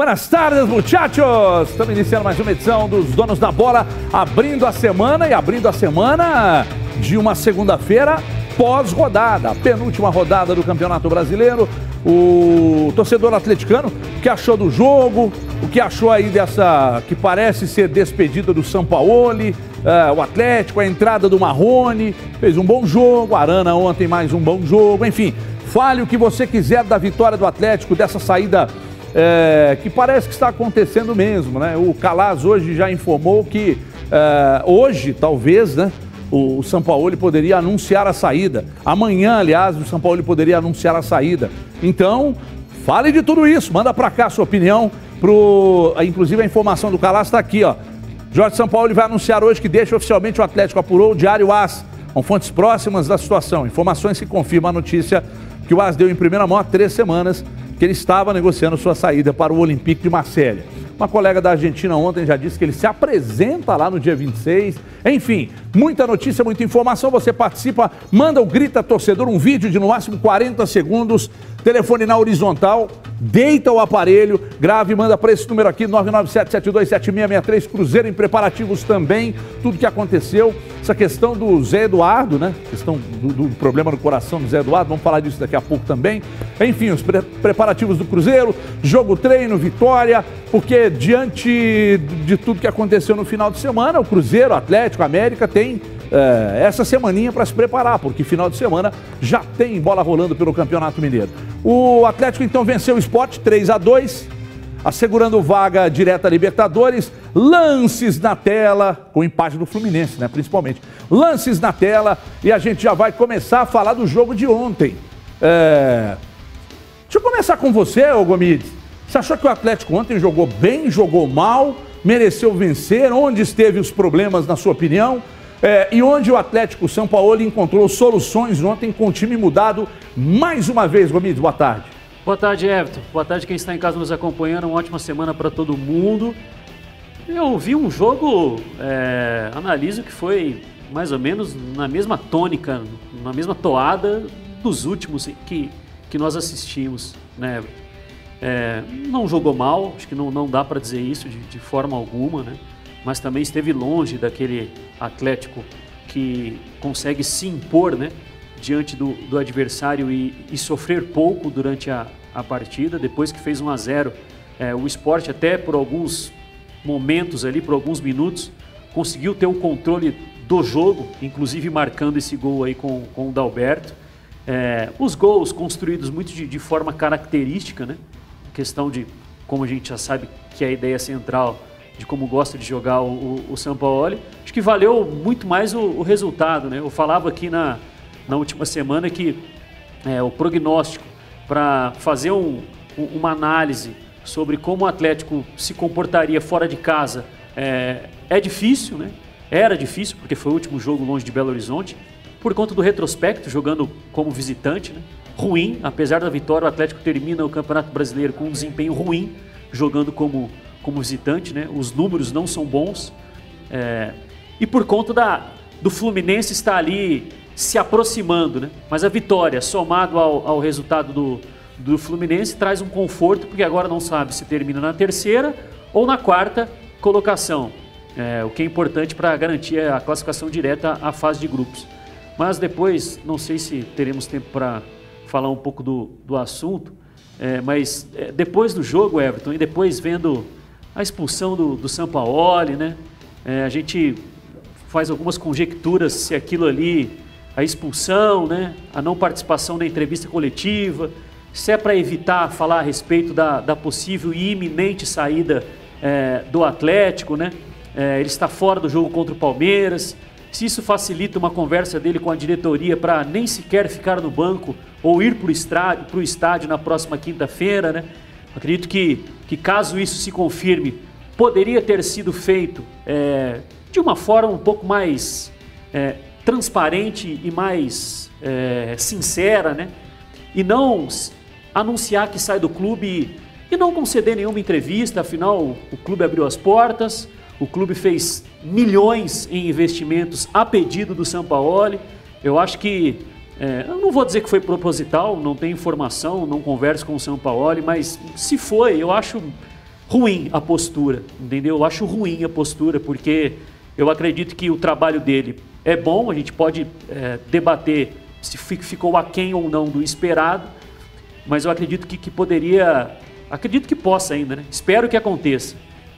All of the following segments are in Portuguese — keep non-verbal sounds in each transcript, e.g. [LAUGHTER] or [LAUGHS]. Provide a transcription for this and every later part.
buenas tardes, muchachos! Estamos iniciando mais uma edição dos Donos da Bola, abrindo a semana e abrindo a semana de uma segunda-feira pós-rodada, penúltima rodada do Campeonato Brasileiro. O torcedor atleticano, o que achou do jogo, o que achou aí dessa que parece ser despedida do Sampaoli, uh, o Atlético, a entrada do Marrone, fez um bom jogo, Arana ontem mais um bom jogo, enfim. Fale o que você quiser da vitória do Atlético, dessa saída é, que parece que está acontecendo mesmo, né? O Calaz hoje já informou que é, hoje, talvez, né? O São Paulo poderia anunciar a saída. Amanhã, aliás, o São Paulo poderia anunciar a saída. Então, fale de tudo isso, manda para cá a sua opinião. Pro... Inclusive a informação do Calaz está aqui, ó. Jorge São Paulo vai anunciar hoje que deixa oficialmente o Atlético apurou o Diário AS, com fontes próximas da situação. Informações que confirmam a notícia que o AS deu em primeira mão há três semanas que ele estava negociando sua saída para o Olympique de Marselha. Uma colega da Argentina ontem já disse que ele se apresenta lá no dia 26. Enfim, muita notícia, muita informação. Você participa, manda o Grita Torcedor, um vídeo de no máximo 40 segundos. Telefone na horizontal, deita o aparelho, grave e manda para esse número aqui, 997-727663. Cruzeiro em preparativos também, tudo que aconteceu. Essa questão do Zé Eduardo, né? Questão do, do problema no coração do Zé Eduardo, vamos falar disso daqui a pouco também. Enfim, os pre preparativos do Cruzeiro, jogo treino, vitória, porque diante de tudo que aconteceu no final de semana, o Cruzeiro, Atlético, América tem é, essa semaninha para se preparar, porque final de semana já tem bola rolando pelo Campeonato Mineiro. O Atlético então venceu o Sport 3 a 2 assegurando vaga direta a Libertadores. Lances na tela, com empate do Fluminense, né? Principalmente. Lances na tela e a gente já vai começar a falar do jogo de ontem. É... Deixa eu começar com você, ô Gomides. Você achou que o Atlético ontem jogou bem, jogou mal, mereceu vencer? Onde esteve os problemas, na sua opinião? É, e onde o Atlético São Paulo encontrou soluções ontem com o time mudado mais uma vez, Gomides? Boa tarde. Boa tarde, Everton. Boa tarde quem está em casa nos acompanhando. Uma ótima semana para todo mundo. Eu vi um jogo, é, analiso que foi mais ou menos na mesma tônica, na mesma toada dos últimos que, que nós assistimos, né? É, não jogou mal, acho que não, não dá para dizer isso de, de, forma alguma, né? Mas também esteve longe daquele Atlético que consegue se impor né? diante do, do adversário e, e, sofrer pouco durante a, a partida. Depois que fez 1 a 0 é, o esporte, até por alguns momentos ali, por alguns minutos, conseguiu ter o controle do jogo, inclusive marcando esse gol aí com, com o Dalberto. É, os gols construídos muito de, de forma característica, né? questão de, como a gente já sabe que é a ideia central de como gosta de jogar o, o, o Sampaoli, acho que valeu muito mais o, o, resultado. Né? Eu falava aqui na, na última semana que é, o prognóstico para fazer um, uma análise sobre como o Atlético se comportaria fora de casa é, é difícil, né? Era difícil, porque foi o último jogo longe de Belo Horizonte, por conta do retrospecto, jogando como visitante, né? ruim, apesar da vitória, o Atlético termina o Campeonato Brasileiro com um desempenho ruim, jogando como, como visitante, né? Os números não são bons. É, e por conta da, do Fluminense estar ali se aproximando, né? Mas a vitória, somado ao, ao resultado do, do Fluminense, traz um conforto, porque agora não sabe se termina na terceira ou na quarta colocação. É, o que é importante para garantir a classificação direta à fase de grupos. Mas depois, não sei se teremos tempo para falar um pouco do, do assunto, é, mas é, depois do jogo, Everton, e depois vendo a expulsão do, do Sampaoli, né? É, a gente faz algumas conjecturas se aquilo ali, a expulsão, né? A não participação na entrevista coletiva, se é para evitar falar a respeito da, da possível e iminente saída é, do Atlético, né? É, ele está fora do jogo contra o Palmeiras, se isso facilita uma conversa dele com a diretoria para nem sequer ficar no banco ou ir para o estádio na próxima quinta-feira, né? Acredito que, que caso isso se confirme, poderia ter sido feito é, de uma forma um pouco mais é, transparente e mais é, sincera, né? E não anunciar que sai do clube e, não conceder nenhuma entrevista, afinal o clube abriu as portas, o clube fez milhões em investimentos a pedido do Sampaoli. Eu acho que, é, eu não vou dizer que foi proposital, não tenho informação, não converso com o Sampaoli, mas se foi, eu acho ruim a postura, entendeu? Eu acho ruim a postura, porque eu acredito que o trabalho dele é bom, a gente pode é, debater se ficou aquém ou não do esperado, mas eu acredito que, que poderia, acredito que possa ainda, né? espero que aconteça,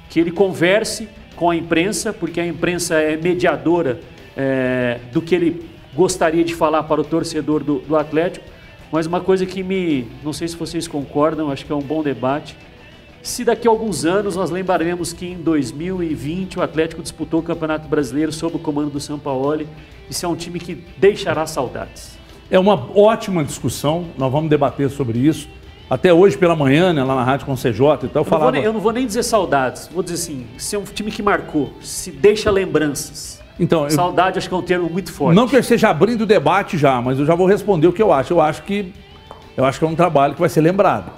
que ele converse com a imprensa, porque a imprensa é mediadora é, do que ele gostaria de falar para o torcedor do, do Atlético, mas uma coisa que me, não sei se vocês concordam, acho que é um bom debate, se daqui a alguns anos nós lembraremos que em 2020 o Atlético disputou o Campeonato Brasileiro sob o comando do São Paulo, isso é um time que deixará saudades. É uma ótima discussão, nós vamos debater sobre isso. Até hoje pela manhã, né, lá na Rádio com CJ e tal, eu, falava... Não nem, eu não vou nem dizer saudades, vou dizer assim, se é um time que marcou, se deixa lembranças. Então, Saudade eu... acho que é um termo muito forte. Não que eu esteja abrindo o debate já, mas eu já vou responder o que eu acho. Eu acho que eu acho que é um trabalho que vai ser lembrado.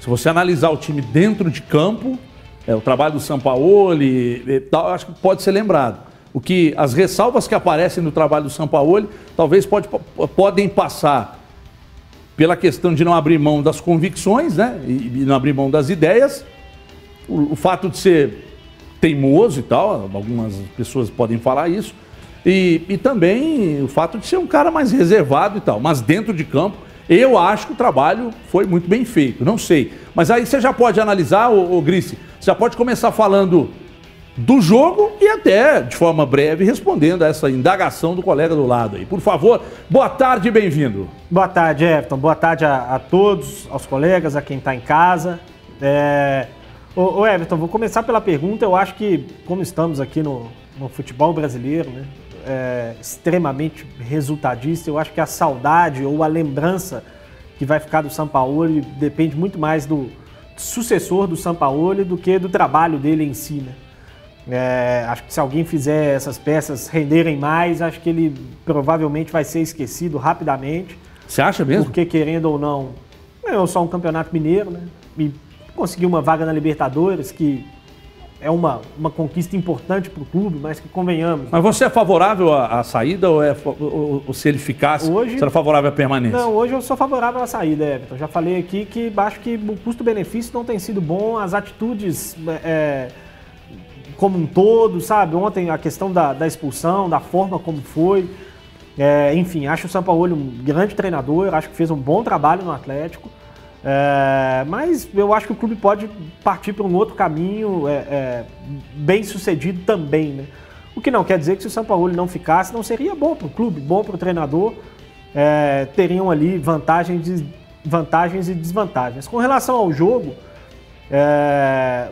Se você analisar o time dentro de campo, é, o trabalho do Sampaoli e tal, acho que pode ser lembrado. O que as ressalvas que aparecem no trabalho do Sampaoli talvez pode, podem passar pela questão de não abrir mão das convicções, né? E, e não abrir mão das ideias. O, o, fato de ser teimoso e tal, algumas pessoas podem falar isso. E, e também o fato de ser um cara mais reservado e tal. Mas dentro de campo, eu acho que o trabalho foi muito bem feito, não sei. Mas aí você já pode analisar, ô, Grice, você já pode começar falando do jogo e até, de forma breve, respondendo a essa indagação do colega do lado aí. Por favor, boa tarde e bem-vindo. Boa tarde, Everton. Boa tarde a, a todos, aos colegas, a quem está em casa. É... Ô, ô, Everton, vou começar pela pergunta. Eu acho que, como estamos aqui no, no futebol brasileiro, né, é, extremamente resultadista. Eu acho que a saudade ou a lembrança que vai ficar do Sampaoli depende muito mais do sucessor do Sampaoli do que do trabalho dele em si. Né? É, acho que se alguém fizer essas peças renderem mais, acho que ele provavelmente vai ser esquecido rapidamente. Você acha mesmo? Porque querendo ou não, ganhou só um campeonato mineiro, né? E conseguiu uma vaga na Libertadores que é uma, uma conquista importante para o clube, mas que convenhamos. Mas você é favorável à, à saída ou, é, ou, ou, se ele ficasse, hoje, você é favorável à permanência? Não, hoje eu sou favorável à saída, Everton. Já falei aqui que acho que o custo-benefício não tem sido bom, as atitudes é, como um todo, sabe? Ontem a questão da, da expulsão, da forma como foi. É, enfim, acho o Sampaoli um grande treinador, acho que fez um bom trabalho no Atlético. É, mas eu acho que o clube pode partir para um outro caminho é, é, bem sucedido também, né? O que não quer dizer que se o São Paulo não ficasse, não seria bom para o clube, bom para o treinador. É, teriam ali vantagens, vantagens e desvantagens. Com relação ao jogo, é,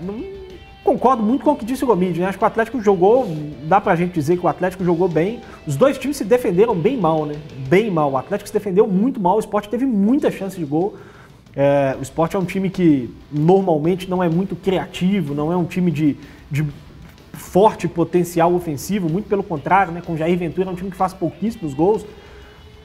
concordo muito com o que disse o Gomide. Né? Acho que o Atlético jogou, dá pra gente dizer que o Atlético jogou bem. Os dois times se defenderam bem mal, né? Bem mal. O Atlético se defendeu muito mal, o Sport teve muita chance de gol. É, o esporte é um time que normalmente não é muito criativo, não é um time de, de forte potencial ofensivo, muito pelo contrário, né? Com Jair Ventura é um time que faz pouquíssimos gols.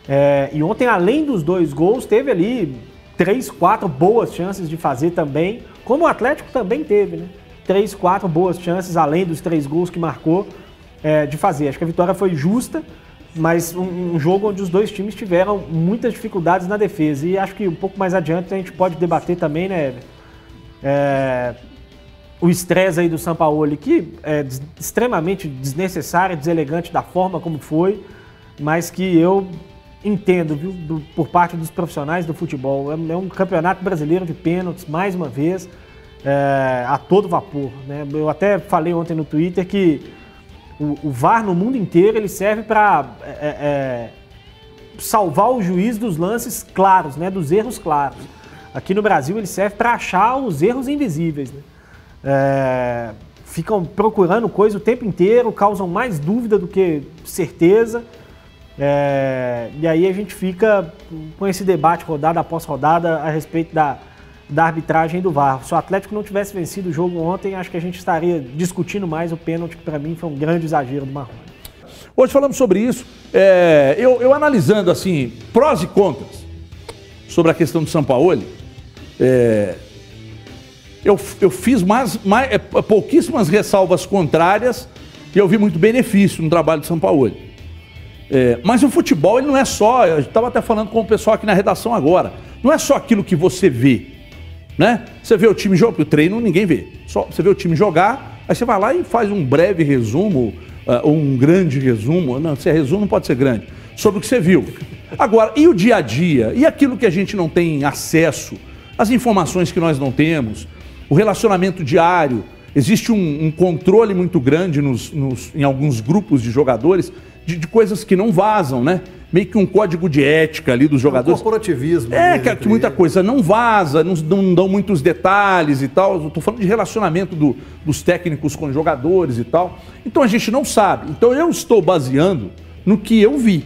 É, e ontem, além dos dois gols, teve ali três, quatro boas chances de fazer também, como o Atlético também teve, né? Três, quatro boas chances, além dos três gols que marcou, é, de fazer. Acho que a vitória foi justa mas um, um, jogo onde os dois times tiveram muitas dificuldades na defesa. E acho que um pouco mais adiante a gente pode debater também, né, é, o estresse aí do Sampaoli, que é extremamente desnecessário, deselegante da forma como foi, mas que eu entendo, viu, do, por parte dos profissionais do futebol. É, é, um campeonato brasileiro de pênaltis, mais uma vez, é, a todo vapor. Né? Eu até falei ontem no Twitter que o, o VAR no mundo inteiro ele serve para é, é, é, salvar o juiz dos lances claros, né, dos erros claros. Aqui no Brasil ele serve para achar os erros invisíveis. Né? É, ficam procurando coisa o tempo inteiro, causam mais dúvida do que certeza. É, e aí a gente fica com esse debate rodada após rodada a respeito da, da arbitragem do VAR. Se o Atlético não tivesse vencido o jogo ontem, acho que a gente estaria discutindo mais o pênalti, que para mim foi um grande exagero do Marrone. Hoje falamos sobre isso. É, eu, eu, analisando assim, prós e contras sobre a questão do São Paulo, é, eu, eu fiz mais, mais, é, pouquíssimas ressalvas contrárias e eu vi muito benefício no trabalho do São Paulo. É, mas o futebol ele não é só, eu estava até falando com o pessoal aqui na redação agora, não é só aquilo que você vê. Né? Você vê o time jogar, o treino ninguém vê. Só você vê o time jogar, aí você vai lá e faz um breve resumo, ou um grande resumo. Não, se é resumo não pode ser grande, sobre o que você viu. Agora, e o dia a dia? E aquilo que a gente não tem acesso? As informações que nós não temos, o relacionamento diário. Existe um, um controle muito grande nos, nos, em alguns grupos de jogadores de, de coisas que não vazam, né? meio que um código de ética ali dos jogadores. Um corporativismo. É, que, que muita coisa não vaza, não, não, dão muitos detalhes e tal. Estou falando de relacionamento do, dos técnicos com os jogadores e tal. Então a gente não sabe. Então eu estou baseando no que eu vi.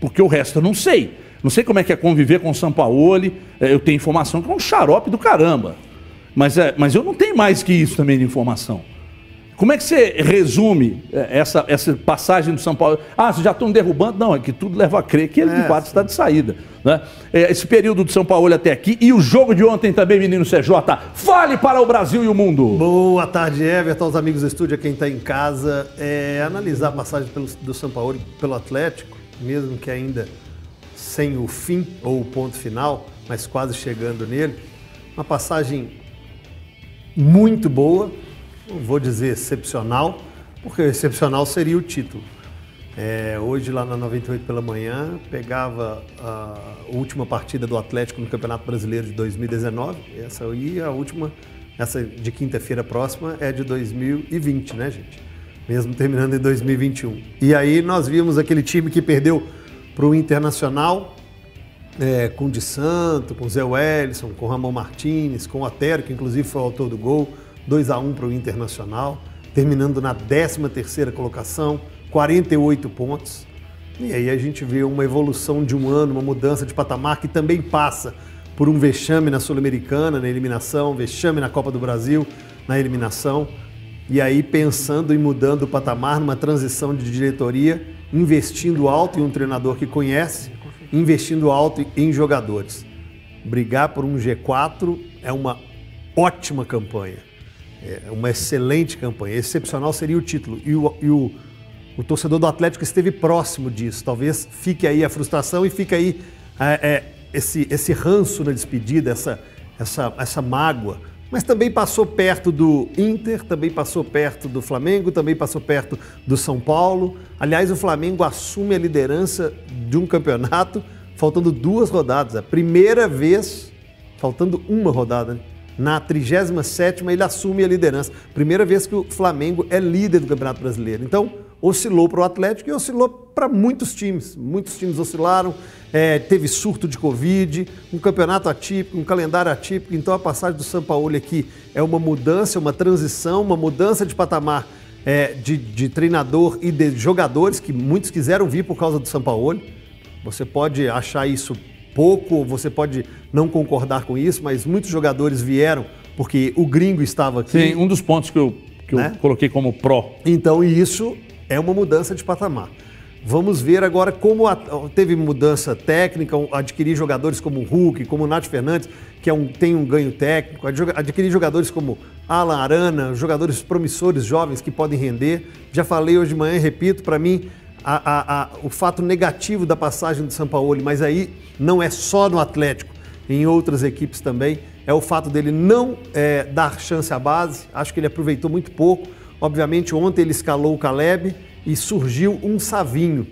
Porque o resto eu não sei. Não sei como é que é conviver com o Sampaoli. É, eu tenho informação que é um xarope do caramba. Mas, é, mas eu não tenho mais que isso também de informação. Como é que você resume é, essa, essa passagem do São Paulo? Ah, vocês já estão derrubando? Não, é que tudo leva a crer que ele é, de fato está de saída. Né? É, esse período do São Paulo até aqui e o jogo de ontem também, menino CJ. Fale para o Brasil e o mundo. Boa tarde, Everton, aos amigos do estúdio, quem está em casa. É, analisar a passagem pelo, do São Paulo pelo Atlético, mesmo que ainda sem o fim ou o ponto final, mas quase chegando nele. Uma passagem muito boa não vou dizer excepcional, porque excepcional seria o título. É, hoje, lá na 98 pela manhã, pegava a última partida do Atlético no Campeonato Brasileiro de 2019. Essa aí, a última, essa de quinta-feira próxima, é de 2020, né, gente? Mesmo terminando em 2021. E aí nós vimos aquele time que perdeu para o Internacional, é, com o Di Santo, com o Zé Wellison, com o Ramon Martinez, com o Otero, que inclusive foi o autor do gol 2 a 1 para o Internacional, terminando na 13ª colocação, 48 pontos. E aí a gente vê uma evolução de um ano, uma mudança de patamar que também passa por um vexame na Sul-Americana, na eliminação, vexame na Copa do Brasil, na eliminação. E aí pensando em mudando o patamar numa transição de diretoria, investindo alto em um treinador que conhece, investindo alto em jogadores. Brigar por um G4 é uma ótima campanha. É uma excelente campanha. Excepcional seria o título. E o, e o, o torcedor do Atlético esteve próximo disso. Talvez fique aí a frustração e fique aí é, é, esse, esse ranço na despedida, essa, essa, essa mágoa. Mas também passou perto do Inter, também passou perto do Flamengo, também passou perto do São Paulo. Aliás, o Flamengo assume a liderança de um campeonato faltando duas rodadas. A primeira vez, faltando uma rodada, né? Na 37ª ele assume a liderança. Primeira vez que o Flamengo é líder do Campeonato Brasileiro. Então, oscilou para o Atlético e oscilou para muitos times. Muitos times oscilaram, é, teve surto de Covid, um campeonato atípico, um calendário atípico. Então, a passagem do São Paulo aqui é uma mudança, uma transição, uma mudança de patamar é, de, de treinador e de jogadores que muitos quiseram vir por causa do São Paulo. Você pode achar isso pouco, você pode não concordar com isso, mas muitos jogadores vieram porque o gringo estava aqui. Sim, um dos pontos que eu, que né? eu coloquei como pró. Então, isso é uma mudança de patamar. Vamos ver agora como a, teve mudança técnica, adquirir jogadores como o Hulk, como o Nath Fernandes, que é um, tem um ganho técnico, adquirir jogadores como Alan Arana, jogadores promissores jovens que podem render. Já falei hoje de manhã repito, para mim, a, a, o fato negativo da passagem do São Paulo, mas aí não é só no Atlético, em outras equipes também, é o fato dele não é, dar chance à base. Acho que ele aproveitou muito pouco. Obviamente, ontem ele escalou o Caleb e surgiu um Savinho.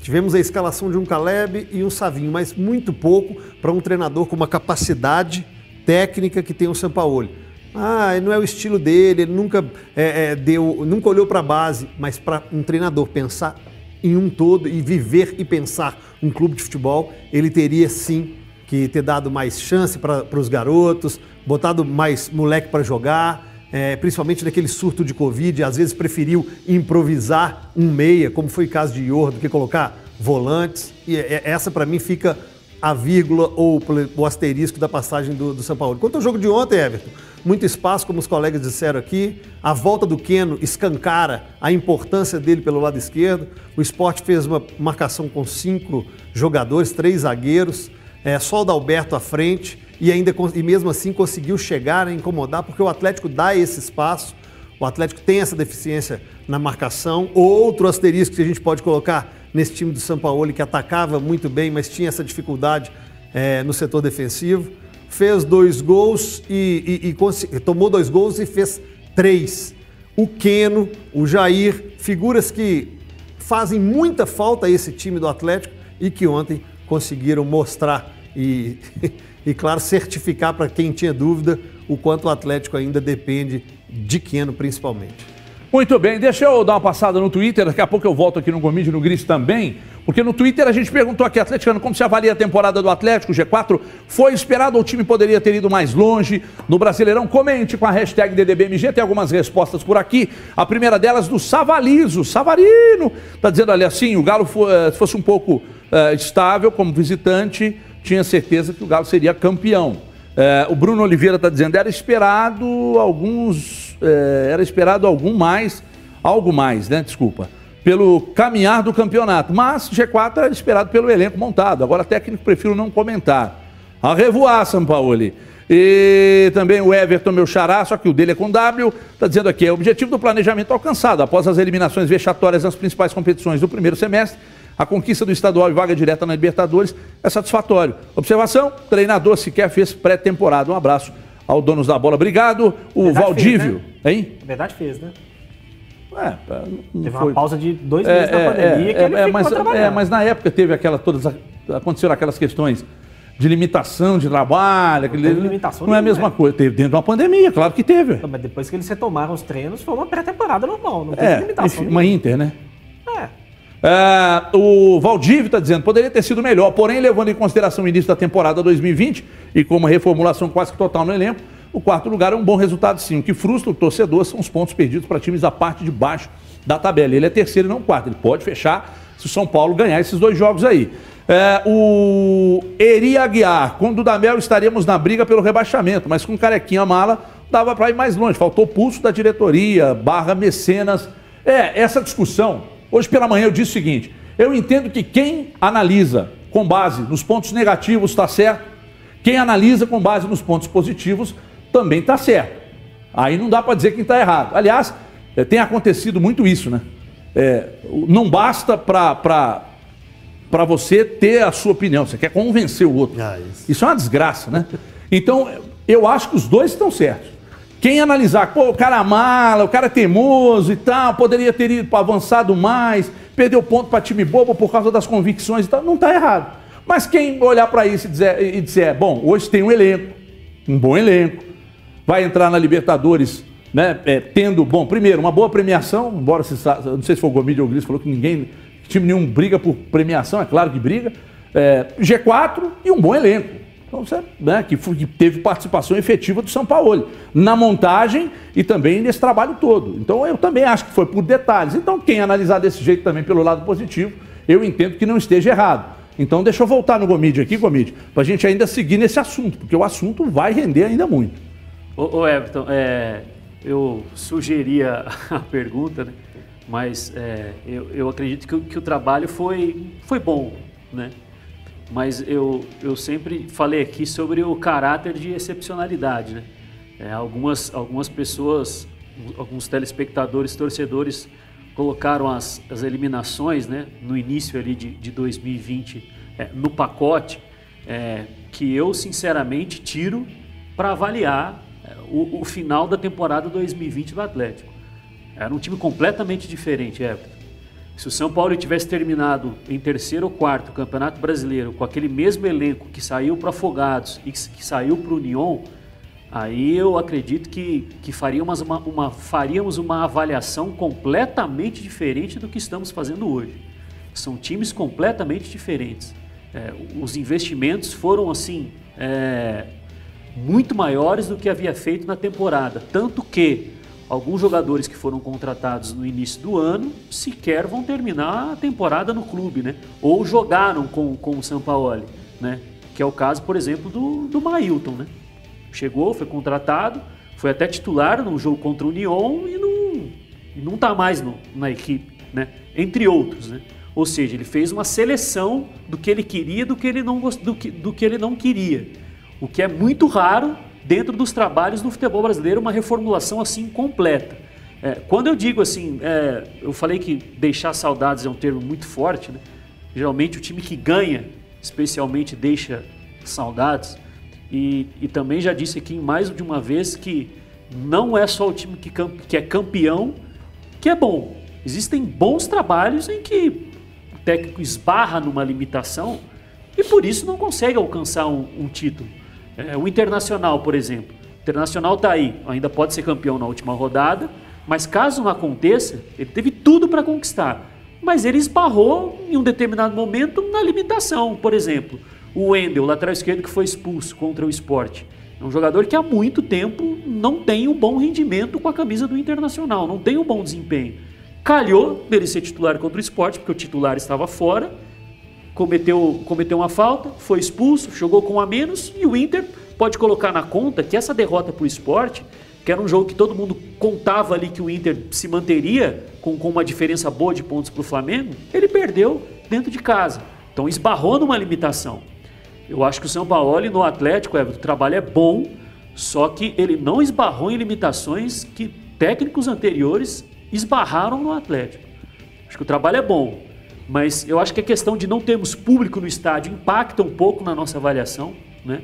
Tivemos a escalação de um Caleb e um Savinho, mas muito pouco para um treinador com uma capacidade técnica que tem o São Paulo. Ah, não é o estilo dele, ele nunca é, é, deu, nunca olhou para a base, mas para um treinador pensar em um todo e viver e pensar um clube de futebol, ele teria sim que ter dado mais chance para os garotos, botado mais moleque para jogar, é, principalmente naquele surto de Covid, às vezes preferiu improvisar um meia, como foi o caso de Ior, do que colocar volantes. E é, essa para mim fica a vírgula ou o asterisco da passagem do, do São Paulo. Quanto ao jogo de ontem, Everton, muito espaço, como os colegas disseram aqui. A volta do Keno escancara a importância dele pelo lado esquerdo. O esporte fez uma marcação com cinco jogadores, três zagueiros, é, só o Dalberto à frente e ainda e mesmo assim conseguiu chegar a incomodar, porque o Atlético dá esse espaço. O Atlético tem essa deficiência na marcação. Outro asterisco que a gente pode colocar nesse time do São Paulo, que atacava muito bem, mas tinha essa dificuldade é, no setor defensivo. Fez dois gols e, e- e tomou dois gols e fez três. O Queno, o Jair, figuras que fazem muita falta a esse time do Atlético e que ontem conseguiram mostrar e, [LAUGHS] e claro, certificar para quem tinha dúvida o quanto o Atlético ainda depende de Queno principalmente. Muito bem, deixa eu dar uma passada no Twitter, daqui a pouco eu volto aqui no Gomide no Gris também, porque no Twitter a gente perguntou aqui, Atleticano, como se avalia a temporada do Atlético, G4, foi esperado ou o time poderia ter ido mais longe no Brasileirão? Comente com a hashtag DDBMG, tem algumas respostas por aqui, a primeira delas do Savalizo, Savarino, tá dizendo ali assim, o Galo eh, se fosse um pouco eh, estável como visitante, tinha certeza que o Galo seria campeão. É, o Bruno Oliveira está dizendo, era esperado alguns, é, era esperado algum mais, algo mais, né? Desculpa, pelo caminhar do campeonato. Mas G4 era esperado pelo elenco montado. Agora técnico prefiro não comentar. A revoar, Sampaoli. E também o Everton, meu xará, só que o dele é com W, está dizendo aqui, é o objetivo do planejamento alcançado. Após as eliminações vexatórias nas principais competições do primeiro semestre, a conquista do estadual e vaga direta na Libertadores é satisfatório. Observação: treinador sequer fez pré-temporada. Um abraço ao donos da bola. Obrigado. O Verdade Valdívio, hein? Na verdade fez, né? É, não Teve foi- uma pausa de dois É, meses na é, pandemia é, que ele é, ficou mas, é, mas na época teve aquela todas aconteceram aquelas questões de limitação de trabalho, aquele, teve limitação não é a mesma é. coisa. Teve dentro de uma pandemia, claro que teve. Não, Mas depois que eles retomaram os treinos, foi uma pré-temporada normal. Não teve É, limitação. enfim, uma Inter, né? É. É, o Valdívio está dizendo, poderia ter sido melhor, porém, levando em consideração o início da temporada 2020 e com uma reformulação quase que total no elenco, o quarto lugar é um bom resultado sim. O que frustra o torcedor são os pontos perdidos para times da parte de baixo da tabela. Ele é terceiro e não quarto. Ele pode fechar se o São Paulo ganhar esses dois jogos aí. É, o Eri Aguiar, com o Dudamel estaríamos na briga pelo rebaixamento, mas com Carequinha Mala dava para ir mais longe. Faltou pulso da diretoria, barra mecenas. É, essa discussão, hoje pela manhã eu disse o seguinte, eu entendo que quem analisa com base nos pontos negativos está certo, quem analisa com base nos pontos positivos também está certo. Aí não dá para dizer quem está errado. Aliás, eh, tem acontecido muito isso, né? É, não basta para você ter a sua opinião, você quer convencer o outro. Ah, isso. Isso é uma desgraça, né? Então, eu acho que os dois estão certos. Quem analisar, pô, o cara mala, o cara é teimoso e tal, poderia ter ido pra avançado mais, perdeu ponto para time bobo por causa das convicções e tal, não está errado. Mas quem olhar para isso e dizer, e dizer, bom, hoje tem um elenco, um bom elenco, vai entrar na Libertadores, né, é, tendo, bom, primeiro, uma boa premiação, embora se, não sei se foi o Gomide ou o Gris, falou que ninguém, time nenhum briga por premiação, é claro que briga, é, G4 e um bom elenco. Então, você, né, que, foi- que teve participação efetiva do São Paulo na montagem e também nesse trabalho todo. Então, eu também acho que foi por detalhes. Então, quem analisar desse jeito também pelo lado positivo, eu entendo que não esteja errado. Então, deixa eu voltar no Gomide aqui, Gomide, para a gente ainda seguir nesse assunto, porque o assunto vai render ainda muito. Ô, ô Everton, é, eu sugeria [LAUGHS] a pergunta, né? mas é, eu, eu acredito que, o- que o trabalho foi, foi bom, né? Mas eu, eu sempre falei aqui sobre o caráter de excepcionalidade, né? É, algumas, algumas pessoas, alguns telespectadores, torcedores colocaram as, as eliminações, né? No início ali de, de 2020 é, no pacote, é, que eu sinceramente tiro para avaliar é, o, o final da temporada 2020 do Atlético. Era um time completamente diferente, Everton. Se o São Paulo tivesse terminado em terceiro ou quarto Campeonato Brasileiro com aquele mesmo elenco que saiu para Afogados e que, saiu para o Union, aí eu acredito que, que faríamos, uma, uma- faríamos uma avaliação completamente diferente do que estamos fazendo hoje. São times completamente diferentes. É, os investimentos foram assim é, muito maiores do que havia feito na temporada. Tanto que alguns jogadores que foram contratados no início do ano sequer vão terminar a temporada no clube, né? Ou jogaram com, com o Sampaoli, né? Que é o caso, por exemplo, do, do Mailton, né? Chegou, foi contratado, foi até titular no jogo contra o Union e não, não tá mais no- na equipe, né? Entre outros, né? Ou seja, ele fez uma seleção do que ele queria, do que ele não do que, do que ele não queria. O que é muito raro dentro dos trabalhos do futebol brasileiro, uma reformulação assim completa. É, quando eu digo assim, é, eu falei que deixar saudades é um termo muito forte, né? Geralmente o time que ganha, especialmente, deixa saudades. E, e também já disse aqui mais de uma vez que não é só o time que, que é campeão que é bom. Existem bons trabalhos em que o técnico esbarra numa limitação e por isso não consegue alcançar um, um título. É, o Internacional, por exemplo. O Internacional está aí, ainda pode ser campeão na última rodada, mas caso não aconteça, ele teve tudo para conquistar. Mas ele esbarrou em um determinado momento na limitação. Por exemplo, o Wendel, lateral esquerdo que foi expulso contra o esporte. É um jogador que há muito tempo não tem um bom rendimento com a camisa do Internacional, não tem um bom desempenho. Calhou dele ser titular contra o esporte, porque o titular estava fora, cometeu, cometeu uma falta, foi expulso, jogou com a menos e o Inter pode colocar na conta que essa derrota para o esporte, que era um jogo que todo mundo contava ali que o Inter se manteria com, com uma diferença boa de pontos para o Flamengo, ele perdeu dentro de casa. Então esbarrou numa limitação. Eu acho que o São Paulo no Atlético, o trabalho é bom, só que ele não esbarrou em limitações que técnicos anteriores esbarraram no Atlético. Acho que o trabalho é bom, mas eu acho que a questão de não termos público no estádio impacta um pouco na nossa avaliação, né?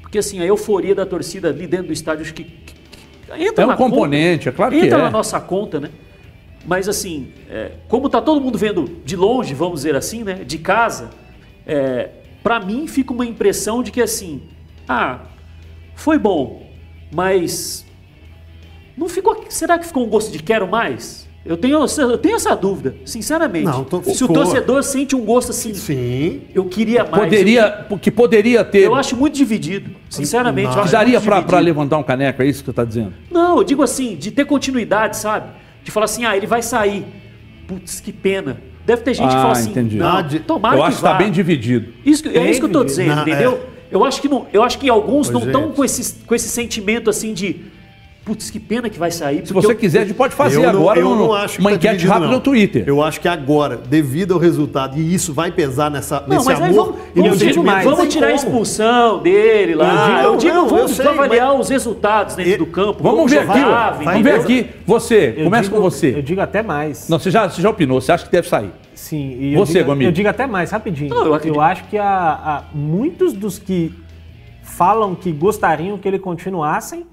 Porque assim, a euforia da torcida ali dentro do estádio acho que, que, que entra é um na componente, conta, é claro que entra é. na nossa conta, né? Mas assim, é, como tá todo mundo vendo de longe, vamos dizer assim, né? De casa, é, para mim fica uma impressão de que assim, ah, foi bom, mas não ficou. Será que ficou um gosto de quero mais? Eu tenho, eu tenho essa dúvida, sinceramente. Não, tô, Se ficou. o torcedor sente um gosto assim, Sim. eu queria mais. Poderia, que poderia ter. Eu acho muito dividido, sinceramente. Não. Daria para levantar um caneco, é isso que você está dizendo? Não, eu digo assim, de ter continuidade, sabe? De falar assim, ah, ele vai sair. Putz, que pena. Deve ter gente ah, que fala assim, entendi. não, tomara eu acho que está bem dividido. Isso, é isso que eu estou dizendo, não, entendeu? É. Eu acho que não, eu acho que alguns pois não estão com esse, com esse sentimento assim de Putz, que pena que vai sair. Se você eu, quiser, a gente pode fazer agora eu não acho uma tá enquete rápida no Twitter. Eu acho que agora, devido ao resultado, e isso vai pesar nessa, não, nesse mas amor vamos, e vamos, tirar, mais. vamos tirar a expulsão dele lá. Eu digo, eu digo vamos sei, avaliar os resultados dentro do campo. Vamos, ver aqui, vamos ver aqui. Você, começa com você. Eu digo até mais. Não, você já, você já opinou, você acha que deve sair? Sim. E você, eu digo, Eu digo até mais, rapidinho. Não, eu, eu, acho que a, a, muitos dos que falam que gostariam que ele continuassem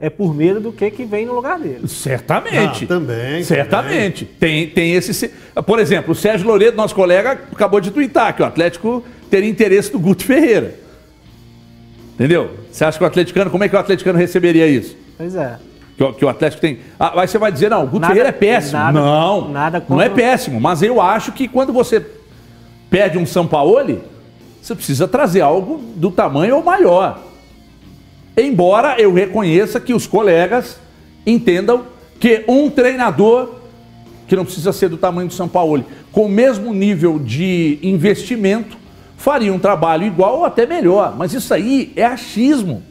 é por medo do que, que vem no lugar dele. Certamente. Ah, também. Certamente. Também. Tem, tem esse. Por exemplo, o Sérgio Louredo, nosso colega, acabou de twittar que o Atlético teria interesse do Guto Ferreira. Entendeu? Você acha que o atleticano, como é que o atleticano receberia isso? Pois é. Que, o, que o Atlético tem. Ah, aí você vai dizer, não, o Guto nada, Ferreira é péssimo. Nada, não, nada contra... não é péssimo. Mas eu acho que quando você pede um São Paulo, você precisa trazer algo do tamanho ou maior. Embora eu reconheça que os colegas entendam que um treinador, que não precisa ser do tamanho do São Paulo, com o mesmo nível de investimento, faria um trabalho igual ou até melhor. Mas isso aí é achismo.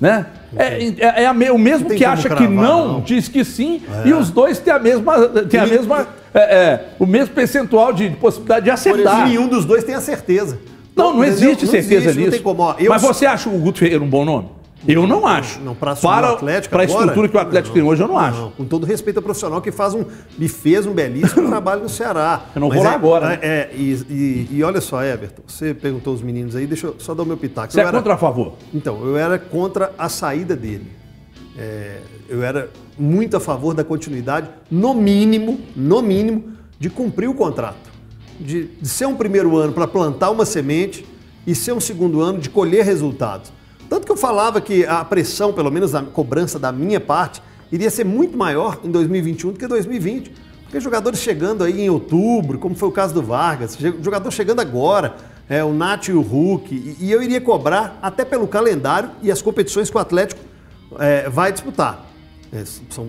Né? É, é, é a, o mesmo que acha cravar, que não, não, diz que sim, é. e os dois têm a mesma, têm a mesma é, é, o mesmo percentual de possibilidade de acertar. Por nenhum dos dois tem a certeza. Não, não, não existe não certeza existe, nisso. Como, Mas você acha o Guto Ferreira um bom nome? Eu não, acho. Não, para o Atlético Para a estrutura que o Atlético tem hoje, eu não, acho. Com todo respeito ao profissional que faz um, me fez um belíssimo [LAUGHS] trabalho no Ceará. Eu não Mas vou lá é, agora. Né? É, e, e, e, olha só, Everton, você perguntou os meninos aí, deixa eu só dar o meu pitaco. Você eu é era, contra a favor? Então, eu era contra a saída dele. É, eu era muito a favor da continuidade, no mínimo, no mínimo, de cumprir o contrato. De, de ser um primeiro ano para plantar uma semente e ser um segundo ano de colher resultados. Tanto que eu falava que a pressão, pelo menos a cobrança da minha parte, iria ser muito maior em 2021 do que 2020. Porque jogadores chegando aí em outubro, como foi o caso do Vargas, jogador chegando agora, é, o Nath e o Hulk, e, eu iria cobrar até pelo calendário e as competições que o Atlético é, vai disputar. É, são...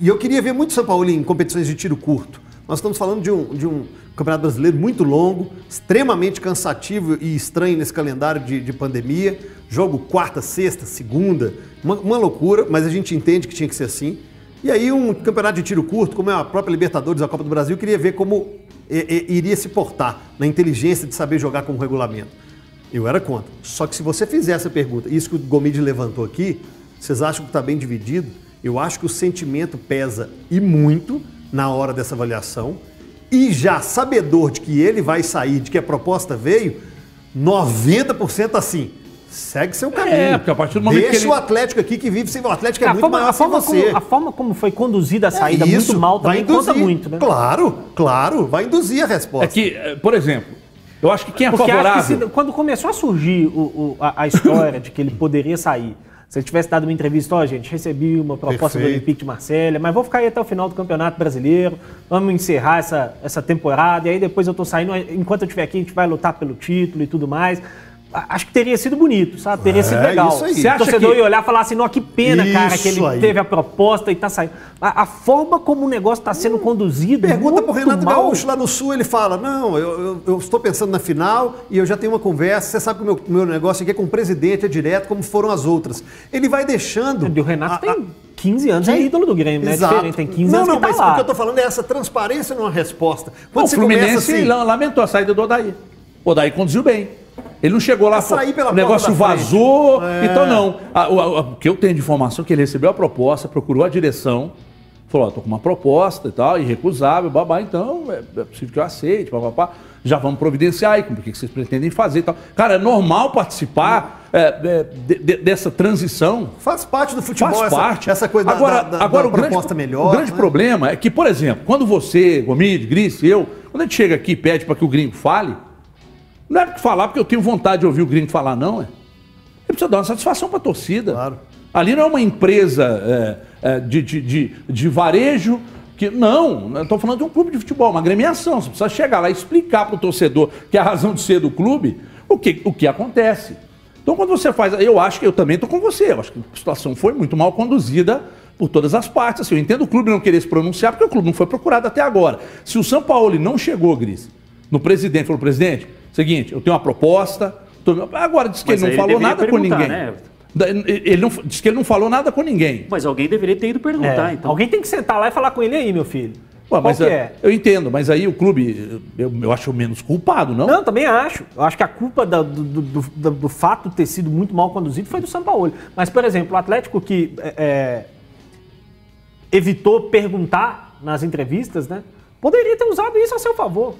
E eu queria ver muito São Paulo em competições de tiro curto. Nós estamos falando de um, de um Campeonato Brasileiro muito longo, extremamente cansativo e estranho nesse calendário de, de pandemia. Jogo quarta, sexta, segunda, uma, uma, loucura, mas a gente entende que tinha que ser assim. E aí um campeonato de tiro curto, como é a própria Libertadores, a Copa do Brasil, queria ver como e, e, iria se portar na inteligência de saber jogar com o regulamento. Eu era contra. Só que se você fizer essa pergunta, isso que o Gomide levantou aqui, vocês acham que está bem dividido? Eu acho que o sentimento pesa e muito na hora dessa avaliação e já sabedor de que ele vai sair, de que a proposta veio, 90% assim. Segue seu caminho. É, porque a partir do momento Deixa que ele- o Atlético aqui que vive sem o Atlético é, a, muito forma, maior a, forma você. como, a forma como foi conduzida a saída É isso, muito mal vai também conta induzir. muito, né? Claro, claro, vai induzir a resposta. É que, eh, por exemplo, eu acho que quem é Porque acho que favorável. se- quando começou a surgir o- o- a, a história de que ele poderia sair, se ele tivesse dado uma entrevista, ó, gente, recebi uma proposta do Perfeito. Olympique de Marselha, mas vou ficar aí até o final do Campeonato Brasileiro, vamos encerrar essa, essa temporada, e aí depois eu tô saindo, enquanto eu estiver aqui, a gente vai lutar pelo título e tudo mais. A- Acho que teria sido bonito, sabe? Teria sido É, legal. isso aí. Se Você o acha torcedor que- ia olhar e falar assim, não, que pena, cara, que ele Isso aí. teve a proposta e tá saindo. A, a forma como o negócio está sendo conduzido, Pergunta muito pro Renato mal. Gaúcho lá no Sul, ele fala: Não, eu, eu- eu estou pensando na final e eu já tenho uma conversa. Você sabe que o meu, meu negócio aqui é com o presidente, é direto, como foram as outras. Ele vai deixando. O Renato a- tem 15 anos, é ídolo do Grêmio, né? É Exato. diferente, tem 15 não, anos não, que tá mas lá. o que eu tô falando é essa transparência numa resposta. Quando o você Fluminense começa assim, la- lamentou a saída do Odaí. O Odaí conduziu bem. Ele não chegou lá, sair pela o negócio vazou, É. então não. A- o, a- o que eu tenho de informação é que ele recebeu a proposta, procurou a direção, falou, ó, tô com uma proposta e tal, irrecusável, babá, então é, é possível que eu aceite, papapá. Já vamos providenciar aí, o que vocês pretendem fazer e tal. Cara, é normal participar é, é, de- de- dessa transição faz parte do futebol Faz essa, parte. essa coisa da- agora, da, da, agora da o grande, proposta melhor. O grande né? problema é que, por exemplo, quando você, Gomide, Gris, eu, quando a gente chega aqui e pede para que o gringo fale, não é porque falar porque eu tenho vontade de ouvir o gringo falar, não, é. Ele precisa dar uma satisfação para a torcida. Claro. Ali não é uma empresa é, é, de, de, de, de varejo. Que, não, eu estou falando de um clube de futebol, uma agremiação. Você precisa chegar lá e explicar para o torcedor que é a razão de ser do clube o que, o que acontece. Então, quando você faz. Eu acho que eu também estou com você. Eu acho que a situação foi muito mal conduzida por todas as partes. Assim, eu entendo o clube não querer se pronunciar, porque o clube não foi procurado até agora. Se o São Paulo não chegou, Gris, no presidente, falou: presidente, seguinte, eu tenho uma proposta. tô- Agora, disse que Mas ele não ele falou nada com ninguém. né, Ele não, disse que ele não falou nada com ninguém. Mas alguém deveria ter ido perguntar, É, então. Alguém tem que sentar lá e falar com ele aí, meu filho. Ué, Qual mas que é- é? eu entendo, mas aí o clube, eu, eu acho menos culpado, não? Não, também acho. Eu acho que a culpa da- do, do, do- do- fato de ter sido muito mal conduzido foi do São Paulo. Mas, por exemplo, o Atlético que é, é, evitou perguntar nas entrevistas, né? Poderia ter usado isso a seu favor.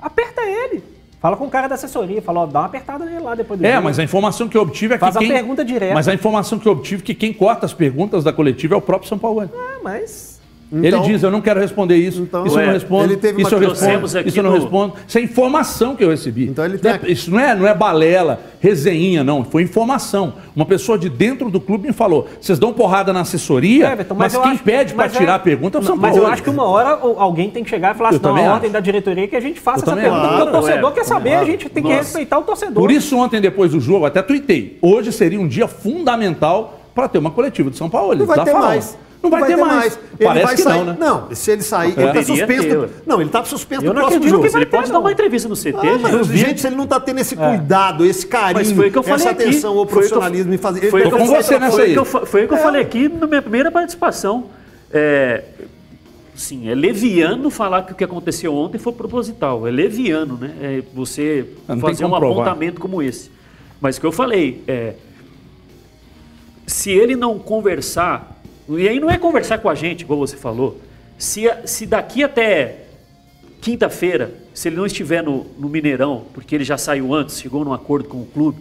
Aperta ele. Fala com o cara da assessoria, fala, ó, dá uma apertada nele lá depois do É, jogo. mas a informação que eu obtive é que Faz a quem... pergunta direta. Mas a informação que eu obtive é que quem corta as perguntas da coletiva é o próprio São Paulo. Ah, mas... Então- ele diz, eu não quero responder isso, Então- isso eu não Ué, respondo, ele teve isso uma- eu respondo, Trouxemos aqui isso eu não no- respondo. Isso é informação que eu recebi. Então ele é- tem- Isso não é, não é balela, resenha, não. Foi informação. Uma pessoa de dentro do clube me falou, vocês dão porrada na assessoria, Everton, mas, eu quem acho- pede para mas é- tirar a pergunta é o São Mas Paulo. eu acho que uma hora alguém tem que chegar e falar Eu assim, não, a acho. ordem da diretoria é que a gente faça Eu essa pergunta, acho. porque o torcedor quer saber, a gente tem que Nossa. respeitar o torcedor. Por isso, ontem, depois do jogo, até tuitei. Hoje seria um dia fundamental para ter uma coletiva de São Paulo. Não vai da ter mais. Não vai, ter, mais. Ele Parece vai que sair. não, né? Não, se ele sair, ele tá Poderia suspenso. ter, do-. Não, ele tá suspenso Eu não próximo jogo. ele vai ter, pode dar não. uma entrevista no CT, Ah, mas, gente. gente, se ele não tá tendo esse cuidado, esse carinho, Mas foi o que eu falei essa aqui. atenção ao profissionalismo e fazer. Foi o que eu com falei- você nessa foi que eu fa- Foi o que eu falei aqui na minha primeira participação. É, sim, é leviano falar que o que aconteceu ontem foi proposital. É leviano, né? É você não fazer um apontamento como esse. Mas o que eu falei é. Se ele não conversar, e aí não é conversar com a gente, igual você falou, se, se daqui até quinta-feira, se ele não estiver no, no Mineirão, porque ele já saiu antes, chegou num acordo com o clube,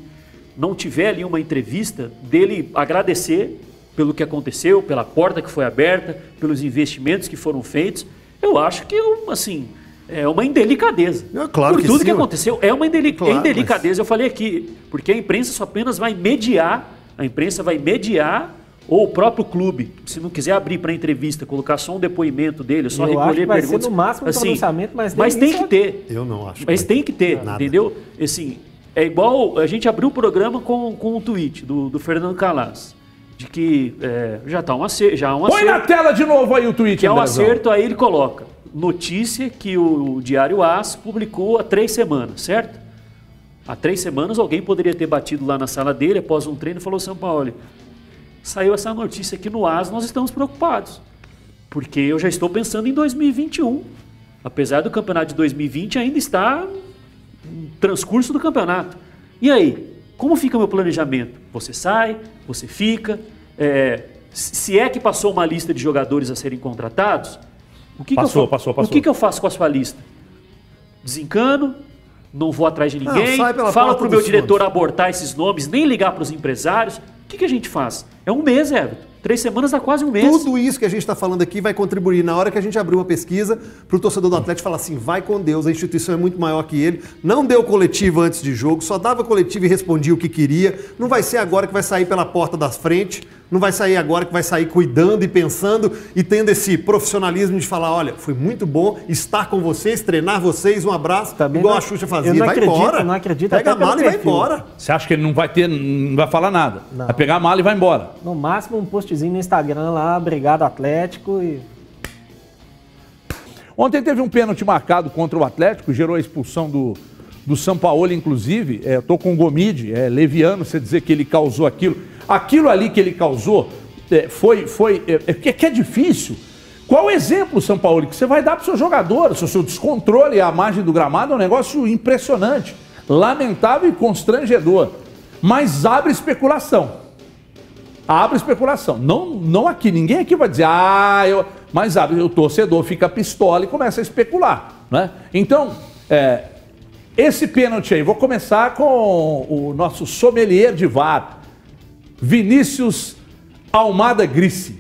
não tiver ali uma entrevista dele agradecer pelo que aconteceu, pela porta que foi aberta, pelos investimentos que foram feitos, eu acho que assim é uma indelicadeza. É, claro Por que tudo sim, que aconteceu, é uma indeli- Claro, indelicadeza. Eu falei aqui, porque a imprensa só apenas vai mediar, a imprensa vai mediar ou o próprio clube, se não quiser abrir para entrevista, colocar só um depoimento dele, só Eu acho recolher que vai ser perguntas. no máximo um pronunciamento, mas mas tem que é- ter. Eu não acho. Mas que- tem que ter, Nada. entendeu? Assim, é igual a gente abriu o programa com, com um tweet do, do Fernando Calas, de que é, já está um acerto, já um Põe na acerto, tela de novo aí o tweet, que é um acerto, aí ele coloca notícia que o Diário As publicou há três semanas, certo? Há três semanas alguém poderia ter batido lá na sala dele após um treino e falou, São Paulo, saiu essa notícia aqui no AS, nós estamos preocupados. Porque eu já estou pensando em 2021. Apesar do campeonato de 2020 ainda está no transcurso do campeonato. E aí, como fica meu planejamento? Você sai, você fica. É, se é que passou uma lista de jogadores a serem contratados, o que, Passou, que eu, passou, passou. O que, que eu faço com a sua lista? Desencano, não vou atrás de Não, ninguém, pela fala porta pro meu diretor abortar esses nomes, nem ligar para os empresários. Que, que a gente faz? É um mês, Everton. Três semanas dá quase um mês. Tudo isso que a gente está falando aqui vai contribuir na hora que a gente abrir uma pesquisa para o torcedor do Atlético falar assim: vai com Deus, a instituição é muito maior que ele. Não deu coletivo antes de jogo, só dava coletivo e respondia o que queria. Não vai ser agora que vai sair pela porta das frente, não vai sair agora que vai sair cuidando e pensando e tendo esse profissionalismo de falar: olha, foi muito bom estar com vocês, treinar vocês, um abraço, Também igual não- a Xuxa eu fazia. não Vai acredito, embora. não acredito Pega a mala e vai embora. Você acha que ele não vai ter, não vai falar nada? Não. Vai pegar a mala e vai embora. No máximo um postzinho no Instagram lá, obrigado Atlético e Ontem teve um pênalti marcado contra o Atlético, gerou a expulsão do, do Sampaoli, inclusive. É, eu tô com o Gomide, é leviano você dizer que ele causou aquilo. Aquilo ali que ele causou é, foi. foi é, é, que é que é difícil. Qual o exemplo, Sampaoli, que você vai dar para o seu jogador? O seu descontrole a margem do gramado é um negócio impressionante, lamentável e constrangedor. Mas abre especulação. Abre especulação. Não, não aqui, ninguém aqui vai dizer, ah, eu. Mas abre, o torcedor fica pistola e começa a especular. Né? Então, é, esse pênalti aí, vou começar com o nosso sommelier de VAR, Vinícius Almada Grice.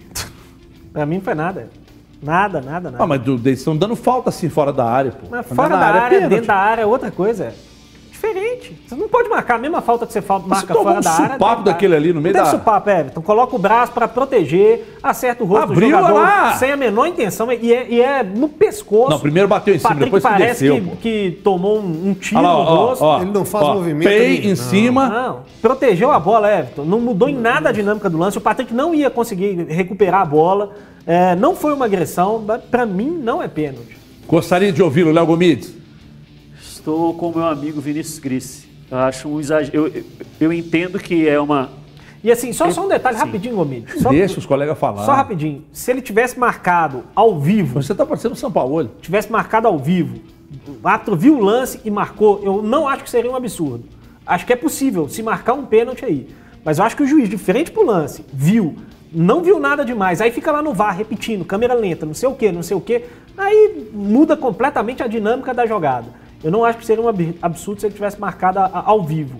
pra mim não foi nada. Nada, nada, nada. Ah, mas do- eles estão dando falta assim fora da área, pô. Mas fora na da área, é pênalti. dentro da área é outra coisa. Diferente. Você não pode marcar a mesma falta que você marca tomou fora um da área. da daquele área. ali no meio não da- Tem supapo, Everton. Coloca o braço pra proteger, acerta o rosto Abriu do jogador lá. sem a menor intenção e é, e é no pescoço. Não, primeiro bateu em cima, Patrick depois parece desceu, que, que tomou um, um tiro lá, no ó, rosto. ó, Ele não faz ó, movimento Pei em cima. Não, protegeu a bola, Everton. Não mudou em nada a dinâmica do lance. O Patrick não ia conseguir recuperar a bola. É, não foi uma agressão. mas Pra mim, não é pênalti. Gostaria de ouvi-lo, Léo Gomides. Estou com o meu amigo Vinícius Gris. Eu acho um exagero. Eu, eu, entendo que é uma. E assim, só, só um detalhe rapidinho, Gomide. Deixa os colegas falar. só rapidinho. Se ele tivesse marcado ao vivo, Você tá parecendo o São Paulo. tivesse marcado ao vivo, o árbitro viu o lance e marcou, eu não acho que seria um absurdo. Acho que é possível se marcar um pênalti aí. Mas eu acho que o juiz, de frente pro lance, viu, não viu nada demais, aí fica lá no VAR repetindo, câmera lenta, não sei o que, não sei o que, aí muda completamente a dinâmica da jogada. Eu não acho que seria um ab- absurdo se ele tivesse marcado a- a- ao vivo.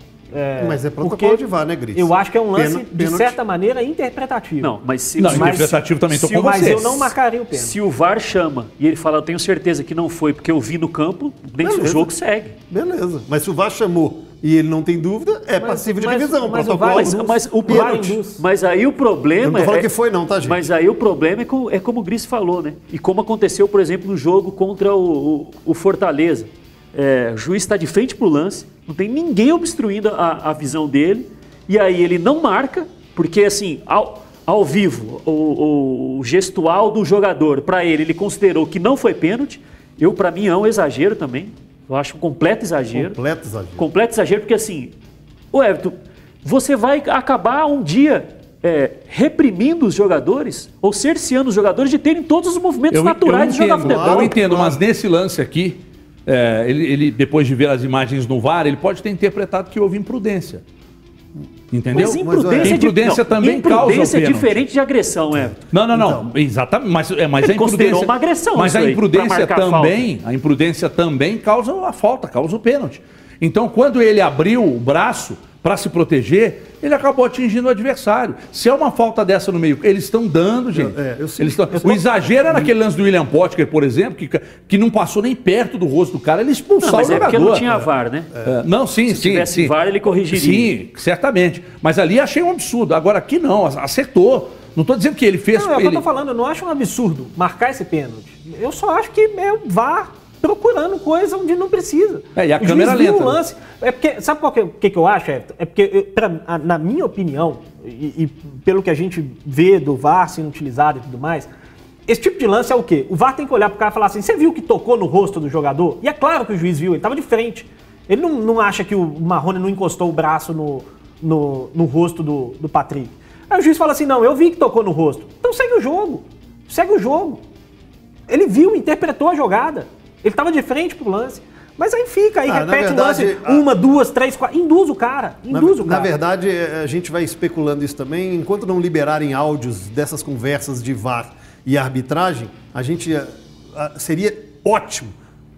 Mas é protocolo porque de VAR, né, Gris? Eu acho que é um lance, Pênalti- de pênalti. certa maneira, interpretativo. Não, mas se, Não, Mas- interpretativo também, tô se- com Mas você. eu não marcaria o pênalti. se o VAR chama e ele fala, eu tenho certeza que não foi porque eu vi no campo, dentro do jogo segue. Beleza. Mas se o VAR chamou e ele não tem dúvida, é passivo de mas- revisão. mas o protocolo. VAR Mas, mas o O pênalti. Mas aí o problema. Eu não tô falando é- que foi não, tá, gente? Mas aí o problema é, co- é como o Gris falou, né? E como aconteceu, por exemplo, no jogo contra o, o- o Fortaleza. É, o juiz está de frente pro lance, não tem ninguém obstruindo a, a visão dele, e aí ele não marca, porque assim, ao, ao vivo, o, o- o gestual do jogador, para ele, ele considerou que não foi pênalti. Eu, para mim, é um exagero também. Eu acho um completo exagero. Completo exagero. Completo exagero, porque assim, o Everton, você vai acabar um dia é, reprimindo os jogadores ou cerceando os jogadores de terem todos os movimentos naturais de jogar entendo, futebol. Eu entendo, mas nesse lance aqui, é, ele, ele, depois de ver as imagens no VAR, ele pode ter interpretado que houve imprudência. Entendeu? Mas imprudência, Imprudência de, também imprudência causa é diferente de agressão, Everton. Não, não, não. Exatamente. Mas, é, mas a imprudência. uma agressão Mas a aí, imprudência marcar a também, a imprudência também causa a falta, causa o pênalti. Então, quando ele abriu o braço para se proteger, ele acabou atingindo o adversário. Se é uma falta dessa no meio, eles estão dando, gente. é, eu sei. Eles tão- O exagero era aquele lance do William Potker, por exemplo, que, que não passou nem perto do rosto do cara, ele expulsou Não, mas o é jogador. porque não tinha VAR, né? É, não, sim, sim. tivesse sim. VAR, ele corrigiria. Sim, certamente. Mas ali achei um absurdo. Agora aqui não, acertou. Não estou dizendo que ele fez. Não, é o que eu ele... tô falando, eu não acho um absurdo marcar esse pênalti. Eu só acho que é o VAR procurando coisa onde não precisa. É, e a O câmera lenta, o né? lance. É porque, sabe qual que, que, que eu acho, Everton? É porque, eu- pra- a- na minha opinião, e, e pelo que a gente vê do VAR sendo utilizado e tudo mais, esse tipo de lance é o quê? O VAR tem que olhar pro cara e falar assim: você viu que tocou no rosto do jogador? E é claro que o juiz viu, ele tava de frente. Ele não, não acha que o Marrone não encostou o braço no, no, no rosto do, do Patrick. Aí o juiz fala assim: não, eu vi que tocou no rosto. Então segue o jogo. Segue o jogo. Ele viu, interpretou a jogada. Ele estava de frente pro lance. Mas aí fica, aí Ah, na repete verdade, o lance a- uma, duas, três, quatro. Induz o cara. Na, Induz o na cara. verdade, eh, a gente vai especulando isso também. Enquanto não liberarem áudios dessas conversas de VAR e arbitragem, a gente eh, seria ótimo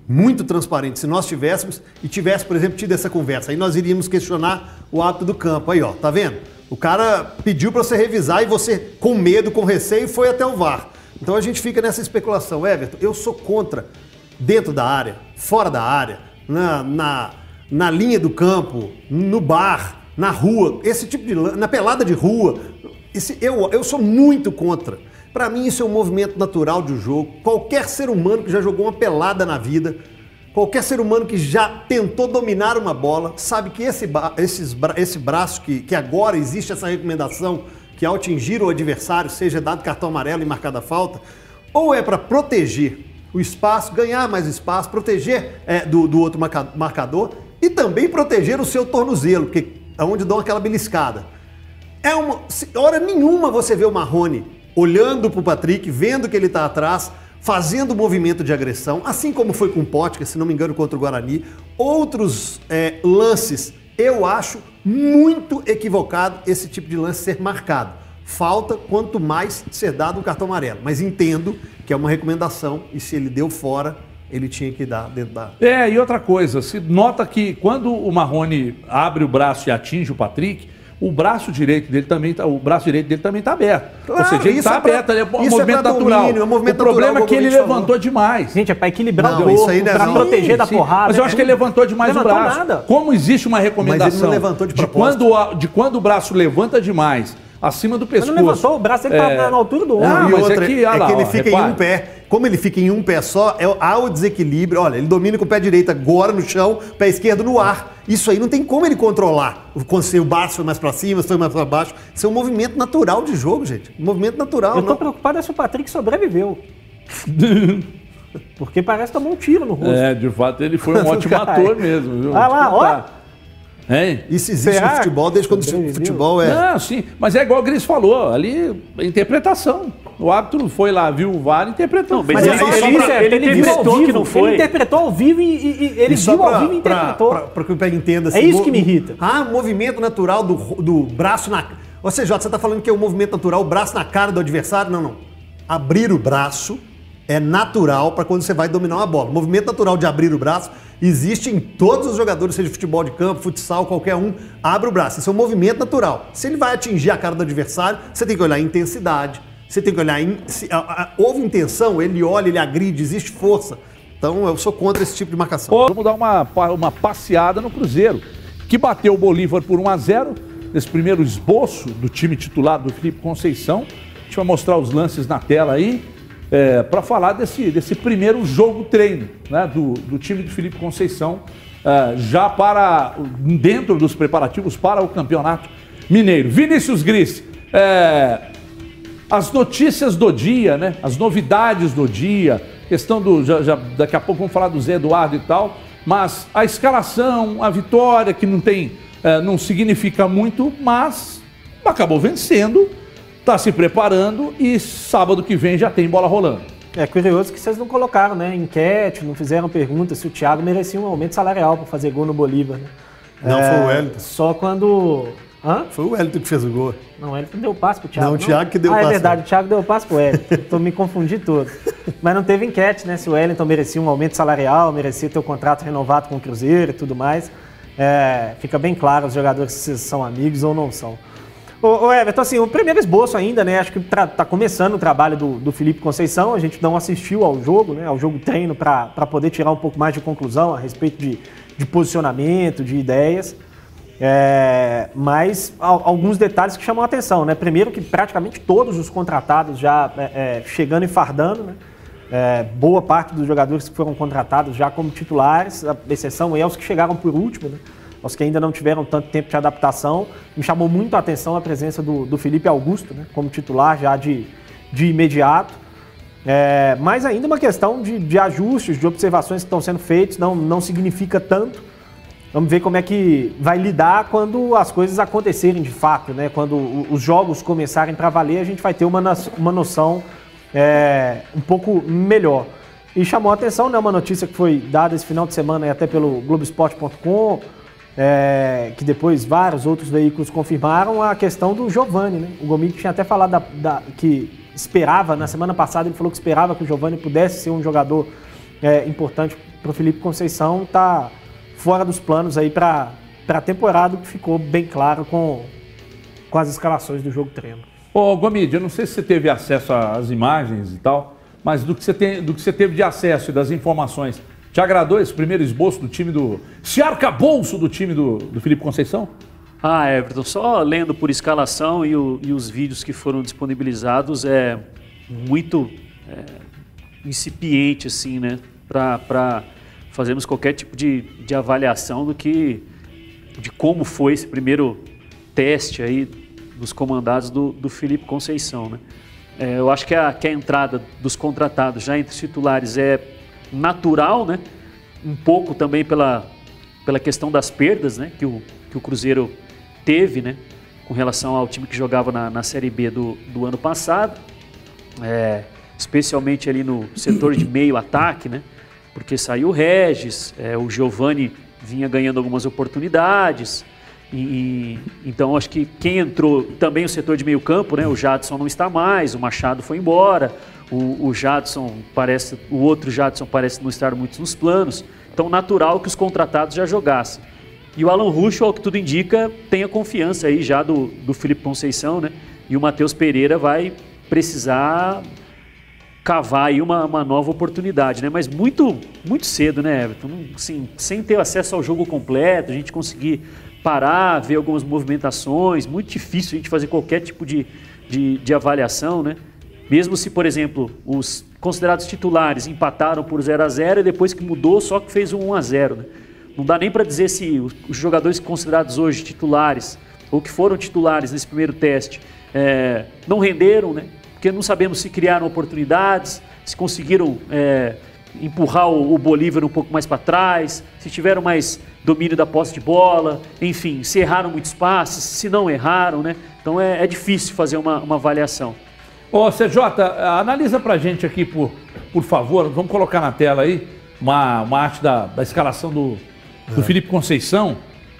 muito transparente. Se nós tivéssemos e tivesse, por exemplo, tido essa conversa, aí nós iríamos questionar o hábito do campo. Aí, ó, tá vendo? O cara pediu para você revisar e você, com medo, com receio, foi até o VAR. Então a gente fica nessa especulação. Everton, eu sou contra dentro da área, fora da área, na, na, na linha do campo, no bar, na rua, esse tipo de na pelada de rua. Esse, eu, eu sou muito contra. Para mim, isso é um movimento natural de um jogo. Qualquer ser humano que já jogou uma pelada na vida, qualquer ser humano que já tentou dominar uma bola, sabe que esse, esses, esse braço, que, que agora existe essa recomendação, que ao atingir o adversário seja dado cartão amarelo e marcada falta, ou é para proteger o espaço, ganhar mais espaço, proteger é, do, do outro marcador e também proteger o seu tornozelo, porque é onde dão aquela beliscada. É uma, hora nenhuma você vê o Marrone olhando para o Patrick, vendo que ele está atrás, fazendo movimento de agressão, assim como foi com o Potker, se não me engano, contra o Guarani. Outros é, lances, eu acho muito equivocado esse tipo de lance ser marcado. Falta quanto mais ser dado um cartão amarelo. Mas entendo que é uma recomendação e se ele deu fora, ele tinha que dar dentro da. É, e outra coisa, se nota que quando o Marrone abre o braço e atinge o Patrick, o braço direito dele também tá, o braço direito dele também está aberto. Claro, Ou seja, ele está é aberto, é, um movimento é natural. Domínio, é um movimento o problema natural, é que ele levantou falou. demais. Gente, é para equilibrar não, o corpo, para proteger sim, da sim. porrada. Mas eu acho que ele levantou demais levantou o braço. Nada. Como existe uma recomendação Mas ele não levantou de, de quando de quando o braço levanta demais acima do pescoço. Mas não levantou, o braço ele tá é... na altura do ombro. Não, mas outra, é que, é lá, que ele ó, fica repare. em um pé. Como ele fica em um pé só, é, há o desequilíbrio. Olha, ele domina com o pé direito agora no chão, pé esquerdo no ar. Isso aí não tem como ele controlar. Se o braço foi mais para cima, se foi mais para baixo. Isso é um movimento natural de jogo, gente. Um movimento natural. Eu tô não. preocupado é se o Patrick sobreviveu. [LAUGHS] Porque parece que tomou um tiro no rosto. É, de fato, ele foi um [LAUGHS] ótimo ator mesmo, viu? Ah lá, ó. Hein? Isso existe Será? no futebol desde quando o futebol é. Não, sim, mas é igual o Gris falou, ali interpretação. O árbitro foi lá, viu o VAR e interpretou. Não, mas, mas ele, ele, ele, ele, interpretou vivo, que não foi. Ele interpretou ao vivo e, e, e ele e viu pra, ao vivo e interpretou. Para que o Pega entenda. Assim, é isso que me irrita. Ah, movimento natural do, do braço na. Ou seja, você está falando que é o um movimento natural, o braço na cara do adversário? Não, não. Abrir o braço é natural para quando você vai dominar uma bola. O movimento natural de abrir o braço existe em todos os jogadores, seja futebol de campo, futsal, qualquer um, abre o braço. Isso é um movimento natural. Se ele vai atingir a cara do adversário, você tem que olhar a intensidade, você tem que olhar. Se, a, a, houve intenção, ele olha, ele agride, existe força. Então eu sou contra esse tipo de marcação. Vamos dar uma, uma passeada no Cruzeiro, que bateu o Bolívar por 1 a 0 nesse primeiro esboço do time titular do Felipe Conceição. A gente vai mostrar os lances na tela aí é, para falar desse, desse primeiro jogo treino né, do, do time de Felipe Conceição, é, já para dentro dos preparativos para o campeonato mineiro. Vinícius Gris, é, as notícias do dia, né, as novidades do dia, questão do. Já, já, daqui a pouco vamos falar do Zé Eduardo e tal, mas a escalação, a vitória, que não tem. É, não significa muito, mas acabou vencendo está se preparando e sábado que vem já tem bola rolando. É curioso que vocês não colocaram, né? Enquete, não fizeram pergunta se o Thiago merecia um aumento salarial para fazer gol no Bolívar. Né? Não, é, foi o Wellington. Só quando. Hã? Foi o Wellington que fez o gol. Não, o Wellington deu passe pro Thiago. Não, o Thiago que deu ah, passe. Ah, é verdade, o Thiago deu passe pro Wellington. [LAUGHS] Tô me confundi todo. Mas não teve enquete, né? Se o Wellington merecia um aumento salarial, merecia ter o contrato renovado com o Cruzeiro e tudo mais. É, fica bem claro os jogadores se são amigos ou não são. Ô, ô Everton, assim, o primeiro esboço ainda, né? Acho que está começando o trabalho do, do Felipe Conceição. A gente não assistiu ao jogo, né? Ao jogo treino para poder tirar um pouco mais de conclusão a respeito de, de posicionamento, de ideias. É, mas alguns detalhes que chamam a atenção, né? Primeiro que praticamente todos os contratados já é, é, chegando e fardando, né? É, boa parte dos jogadores que foram contratados já como titulares, a exceção é os que chegaram por último, né? Os que ainda não tiveram tanto tempo de adaptação. Me chamou muito a atenção a presença do, do Felipe Augusto, né, como titular já de, de imediato. É, mas ainda uma questão de, de, ajustes, de observações que estão sendo feitos, não, não significa tanto. Vamos ver como é que vai lidar quando as coisas acontecerem de fato, né? Quando os jogos começarem para valer, a gente vai ter uma, uma noção é, um pouco melhor. E chamou a atenção, né? Uma notícia que foi dada esse final de semana até pelo Globoesporte.com, é, que depois vários outros veículos confirmaram a questão do Giovani. Né? O Gomes tinha até falado da, da, que esperava, na semana passada ele falou que esperava que o Giovani pudesse ser um jogador é, importante o Felipe Conceição tá fora dos planos aí para a temporada, que ficou bem claro com, com as escalações do jogo treino. Ô, Gomide, eu não sei se você teve acesso às imagens e tal, mas do que você, tem, do que você teve de acesso e das informações, te agradou esse primeiro esboço do time do. Esse arcabouço do time do, do Felipe Conceição? Ah, Everton, só lendo por escalação e, o, e os vídeos que foram disponibilizados é muito é, incipiente, assim, né? Para fazermos qualquer tipo de, de avaliação do que de como foi esse primeiro teste aí dos comandados do, do Felipe Conceição, né? É, eu acho que a, que a entrada dos contratados já entre os titulares é natural, né? Um pouco também pela, pela questão das perdas, né? Que o, que o Cruzeiro teve, né? Com relação ao time que jogava na, na Série B do, do ano passado. É, especialmente ali no setor de meio ataque, né? Porque saiu o Regis, é, o Giovani vinha ganhando algumas oportunidades. E, e, então acho que quem entrou também o setor de meio campo, né? O Jadson não está mais, o Machado foi embora, o, o Jadson parece, o outro Jadson parece não estar muito nos planos. Então natural que os contratados já jogassem. E o Alan Russo, ao que tudo indica, tem a confiança aí já do, do Felipe Conceição, né? E o Matheus Pereira vai precisar cavar aí uma, uma nova oportunidade, né? Mas muito, muito cedo, né, Everton? Assim, sem ter acesso ao jogo completo, a gente conseguir parar, ver algumas movimentações, muito difícil a gente fazer qualquer tipo de, de, de avaliação, né? Mesmo se, por exemplo, os considerados titulares empataram por 0 a 0 e depois que mudou, só que fez um 1 a 0 né? Não dá nem para dizer se os jogadores considerados hoje titulares ou que foram titulares nesse primeiro teste é, não renderam, né? Porque não sabemos se criaram oportunidades, se conseguiram é, empurrar o, o Bolívar um pouco mais para trás, se tiveram mais domínio da posse de bola, enfim, se erraram muitos passes, se não erraram, né? Então é, é difícil fazer uma, uma avaliação. Ô, CJ, analisa pra gente aqui, por, por favor, vamos colocar na tela aí uma, uma arte da, da escalação do, do é. Felipe Conceição,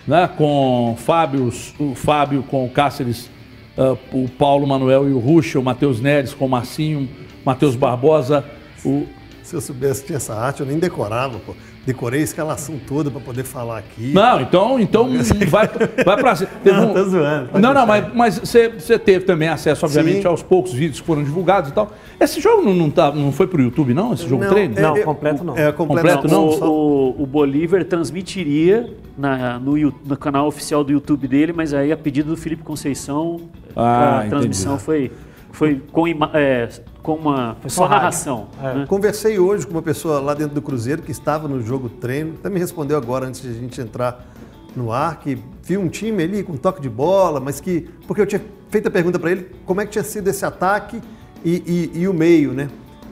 né? Com Fábio, o Fábio com o Cáceres, uh, o Paulo Manuel e o Ruxa, o Matheus Neres com o Marcinho, Matheus Barbosa, o. Se eu soubesse que tinha essa arte, eu nem decorava, pô. Decorei a escalação toda para poder falar aqui. Não, então, então [LAUGHS] vai, vai para cima. Não, um... tá zoando. Não, não, mas, mas você, você teve também acesso, obviamente, Sim. aos poucos vídeos que foram divulgados e tal. Esse jogo não, não, tá, não foi pro YouTube, não? Esse jogo não, treino? É, não, completo não. É, completo, completo não. O, o, o, Bolívar transmitiria na, no, no, canal oficial do YouTube dele, mas aí a pedido do Felipe Conceição, ah, a transmissão foi, foi com, é, com uma só narração. É. Né? Conversei hoje com uma pessoa lá dentro do Cruzeiro que estava no jogo treino, até me respondeu agora antes de a gente entrar no ar, que viu um time ali com toque de bola, mas que. Porque eu tinha feito a pergunta para ele como é que tinha sido esse ataque e, e, e, o meio, né?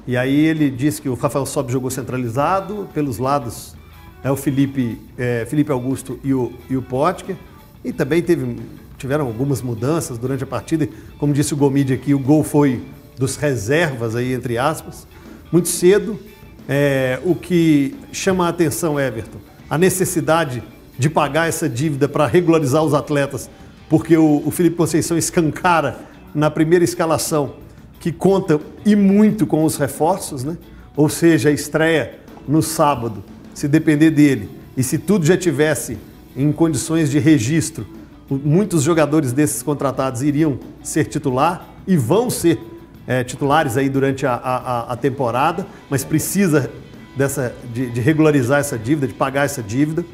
E aí ele disse que o Rafael Sob jogou centralizado, pelos lados é o Felipe, é, Felipe Augusto e o, e o Potker. E também teve, tiveram algumas mudanças durante a partida. Como disse o Gomide aqui, o gol foi dos reservas aí, entre aspas, muito cedo. É, o que chama a atenção, Everton, a necessidade de pagar essa dívida para regularizar os atletas, porque o, o Felipe Conceição escancara na primeira escalação que conta e muito com os reforços, né? Ou seja, a estreia no sábado, se depender dele e se tudo já tivesse em condições de registro, muitos jogadores desses contratados iriam ser titular e vão ser é, titulares aí durante a, a, a, temporada, mas precisa dessa, de, de, regularizar essa dívida, de pagar essa dívida.